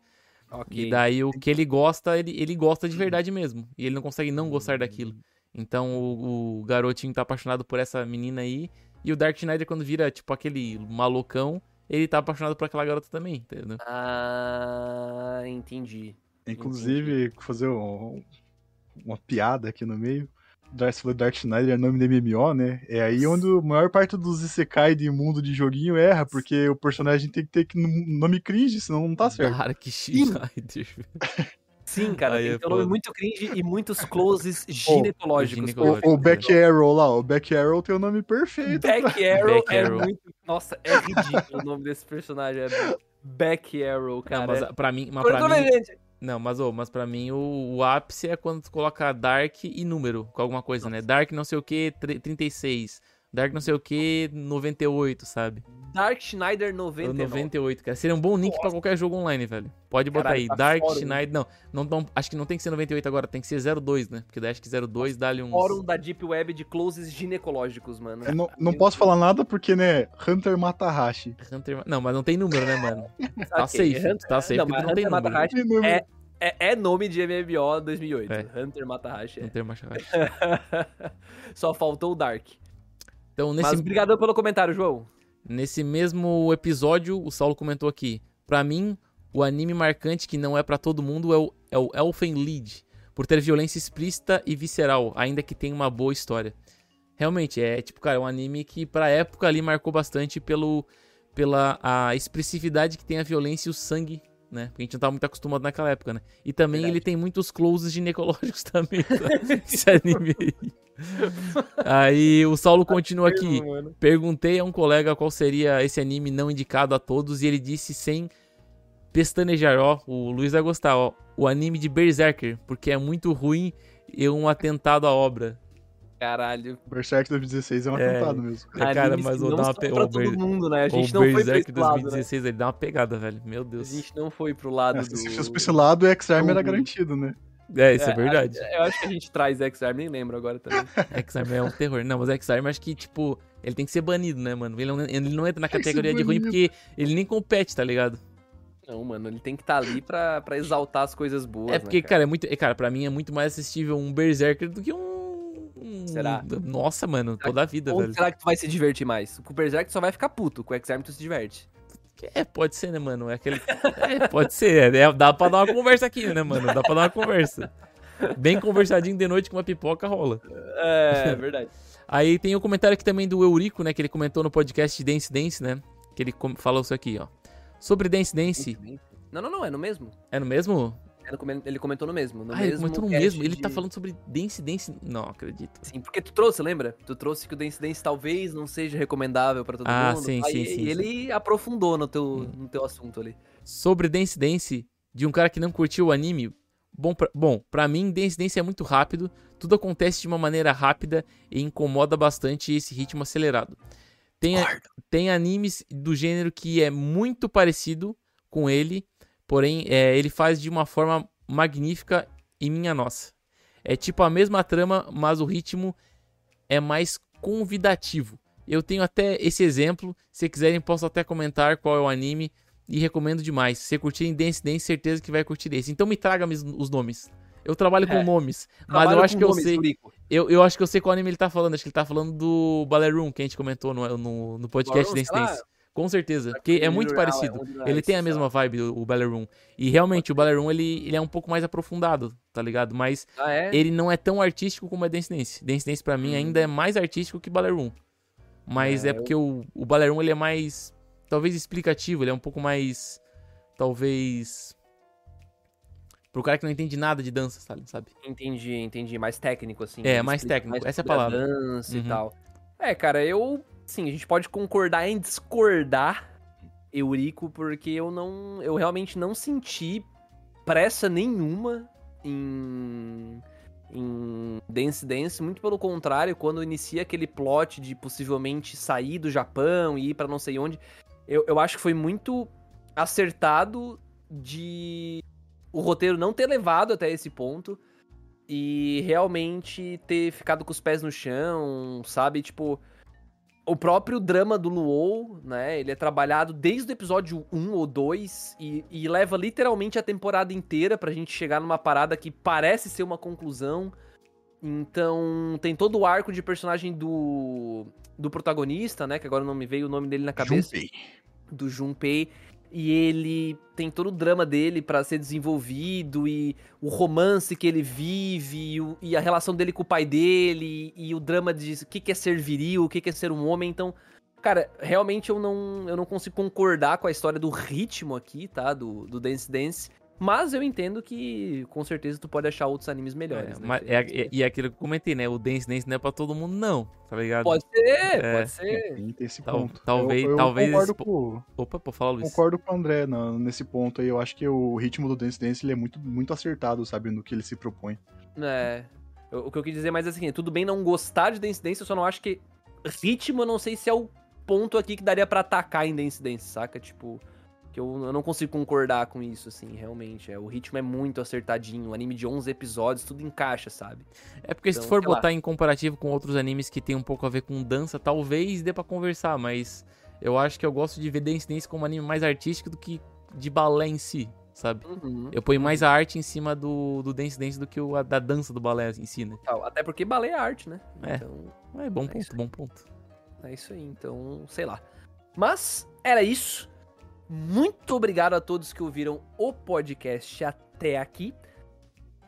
Okay. E daí o que ele gosta, ele, ele gosta de verdade mesmo. E ele não consegue não gostar daquilo. Hum. Então o, o garotinho tá apaixonado por essa menina aí e o Dark Schneider, quando vira, tipo, aquele malucão, ele tá apaixonado por aquela garota também, entendeu? Ah, entendi. Inclusive, entendi. fazer um, uma piada aqui no meio. Darth falou Dark Schneider é nome de MMO, né? É aí onde a maior parte dos Isekai de mundo de joguinho erra, porque o personagem tem que ter nome cringe, senão não tá certo. Dark Schneider. Sim, cara, Aí tem é um nome muito cringe e muitos closes ginecológicos. O, o Back Arrow lá, o Back Arrow tem o nome perfeito. Back Arrow Back é Arrow. muito. Nossa, é ridículo o nome desse personagem. É Back Arrow, cara. Não, mas pra mim. Mas pra mim não, mas, oh, mas pra mim o, o, ápice é quando tu coloca Dark e número com alguma coisa, né? Nossa. né? Dark não sei o que, 36. Dark não sei o que, 98, sabe? Dark Schneider 99. 98, cara. Seria um bom nick pra qualquer jogo online, velho. Pode botar Caralho, aí. Tá Dark fórum. Schneider. Não, não, não, acho que não tem que ser 98 agora, tem que ser 02, né? Porque daí acho que 02 dá-lhe uns. Fórum da Deep Web de closes ginecológicos, mano. Eu não, não posso falar nada porque, né? Hunter Matahashi. Hunter... Não, mas não tem número, né, mano? tá safe. Hunter... Tá safe não, porque não tem número. É, é, é, nome de MMO 2008. É. Hunter Matahashi. É. Hunter Matahashi. Só faltou o Dark. Então, nesse... Mas obrigado pelo comentário, João. Nesse mesmo episódio, o Saulo comentou aqui. Pra mim, o anime marcante que não é para todo mundo é o, é o Elfen Lied, por ter violência explícita e visceral, ainda que tenha uma boa história. Realmente, é tipo, cara, é um anime que pra época ali marcou bastante pelo, pela a expressividade que tem a violência e o sangue né? Porque a gente não tava muito acostumado naquela época, né? E também Verdade. ele tem muitos closes ginecológicos também, tá? esse anime aí. Aí o Saulo continua aqui. Perguntei a um colega qual seria esse anime não indicado a todos e ele disse sem pestanejar, ó, o Luiz vai gostar, ó, o anime de Berserker, porque é muito ruim e um atentado à obra. Caralho. Berserk 2016 é um É. atentado mesmo. É, cara, mas vou não dar uma são pe- pra o todo mundo, né? A gente o não foi Berserk esse lado, né? 2016, ele dá uma pegada, velho. Meu A Deus. gente não foi pro lado É, do... Se fosse pra esse lado, o X-Arm era Uhum. garantido, né? É, isso é, É, verdade. Eu acho que a gente traz X-Arm, nem lembro agora também. X-Arm é um terror. Não, mas X-Arm acho que, tipo, ele tem que ser banido, né, mano? Ele não, ele não entra na categoria de ruim porque ele nem compete, tá ligado? Não, mano, ele tem que estar ali pra, pra exaltar as coisas boas, é porque, né, cara, é muito. é, Cara, pra mim é muito mais assistível um Berserker do que um. Um- Será? Nossa, mano, Será toda a vida, Onde velho. será que tu vai se divertir mais? Com o Berserk tu só vai ficar puto, com o X-Arm tu se diverte. É, pode ser, né, mano? É aquele. É, pode ser. É, dá pra dar uma conversa aqui, né, mano? Dá pra dar uma conversa. Bem conversadinho de noite com uma pipoca rola. É, é verdade. Aí tem o comentário aqui também do Eurico, né? Que ele comentou no podcast Dance Dance, né? Que ele falou isso aqui, ó. Sobre Dance Dance. Não, não, não, é no mesmo. É no mesmo? Ele comentou no mesmo. No ah, ele mesmo comentou no mesmo. Ele tá falando sobre Dance Dance. Não acredito. Sim, porque tu trouxe, lembra? Tu trouxe que o Dance Dance talvez não seja recomendável pra todo Ah, mundo. sim, Aí sim, sim, ele aprofundou no teu, Hum. no teu assunto ali. Sobre Dance Dance, de um cara que não curtiu o anime. Bom, pra, bom, pra mim, Dance Dance é muito rápido. Tudo acontece de uma maneira rápida e incomoda bastante esse ritmo acelerado. Tem, a- tem animes do gênero que é muito parecido com ele, porém é, ele faz de uma forma magnífica e minha nossa. É tipo a mesma trama, mas o ritmo é mais convidativo. Eu tenho até esse exemplo, se quiserem posso até comentar qual é o anime e recomendo demais. Se você curtir Dance Dance, certeza que vai curtir esse. Então me traga os nomes. Eu trabalho com É. nomes, mas eu acho com que eu nomes, sei. Eu, eu acho que eu sei qual anime ele tá falando. Acho que ele tá falando do Ballroom, que a gente comentou no, no, no podcast Ballroom, Dance sei lá. Com certeza, porque é muito parecido. vai, Ele tem a mesma vibe, o, Ballroom. E realmente, o Ballroom, ele, ele é um pouco mais aprofundado, tá ligado? Mas. Ah, é? ele não é tão artístico como a Dance Dance. Dance Dance, pra mim, Hum. ainda é mais artístico que Ballroom. Mas é, É, porque o, o Ballroom, ele é mais, talvez, explicativo. Ele é um pouco mais, talvez... Pro cara que não entende nada de dança, sabe? Entendi, entendi. Mais técnico, assim. É, mais técnico, essa é a palavra. dança Uhum. e tal. É, cara, eu. Sim, a gente pode concordar em discordar, Eurico, porque eu não. Eu realmente não senti pressa nenhuma em. Em Dance Dance, muito pelo contrário, quando inicia aquele plot de possivelmente sair do Japão e ir pra não sei onde, eu, eu acho que foi muito acertado de o roteiro não ter levado até esse ponto e realmente ter ficado com os pés no chão, sabe? Tipo, o próprio drama do Luou, né? Ele é trabalhado desde o episódio 1 ou 2 e, e leva literalmente a temporada inteira pra gente chegar numa parada que parece ser uma conclusão. Então, tem todo o arco de personagem do, do protagonista, né? Que agora não me veio o nome dele na cabeça Junpei. do Junpei e ele tem todo o drama dele pra ser desenvolvido e o romance que ele vive e, o- e a relação dele com o pai dele e, o drama de o que que é ser viril, o que que é ser um homem. Então, cara, realmente eu não, eu não consigo concordar com a história do ritmo aqui, tá? Do, do Dance Dance. Mas eu entendo que com certeza tu pode achar outros animes melhores, É, né? mas é, é- e é aquilo que eu comentei, né? O Dance Dance não é pra todo mundo, não, tá ligado? Pode ser, É. pode ser. Tem, tem esse Tal- ponto. talvez- eu, eu talvez concordo, esse com, Opa, pô, fala, Luiz. concordo com o André nesse ponto aí. Eu acho que o ritmo do Dance Dance ele é muito, muito acertado, sabe? No que ele se propõe. É. Eu- o que eu quis dizer mais é assim, tudo bem não gostar de Dance Dance, eu só não acho que ritmo, eu não sei se é o ponto aqui que daria pra atacar em Dance Dance, saca? Tipo, que eu, eu não consigo concordar com isso, assim, realmente. É, o ritmo é muito acertadinho, um anime de 11 episódios, tudo encaixa, sabe? É porque se Então, for sei lá. botar em comparativo com outros animes que tem um pouco a ver com dança, talvez dê pra conversar, mas eu acho que eu gosto de ver Dance Dance como um anime mais artístico do que de balé em si, sabe? Uhum. Eu ponho mais a arte em cima do, do Dance Dance do que o, a da dança do balé em si, né? Até porque balé é arte, né? É. Então, É bom É ponto, bom ponto. É isso aí, então, sei lá. Mas era isso. Muito obrigado a todos que ouviram o podcast até aqui.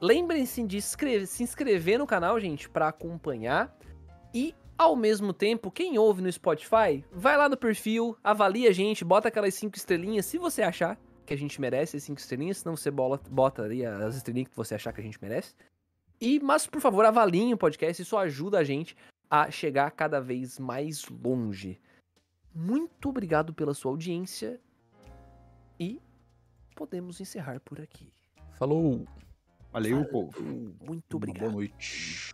Lembrem-se de se inscrever no canal, gente, para acompanhar. E, ao mesmo tempo, quem ouve no Spotify, vai lá no perfil, avalia a gente, bota aquelas cinco estrelinhas, se você achar que a gente merece as cinco estrelinhas, senão você bola, bota ali as estrelinhas que você achar que a gente merece. E, mas, por favor, avaliem o podcast, isso ajuda a gente a chegar cada vez mais longe. Muito obrigado pela sua audiência e podemos encerrar por aqui. Falou! Valeu, Falou. povo! Muito obrigado! Uma boa noite!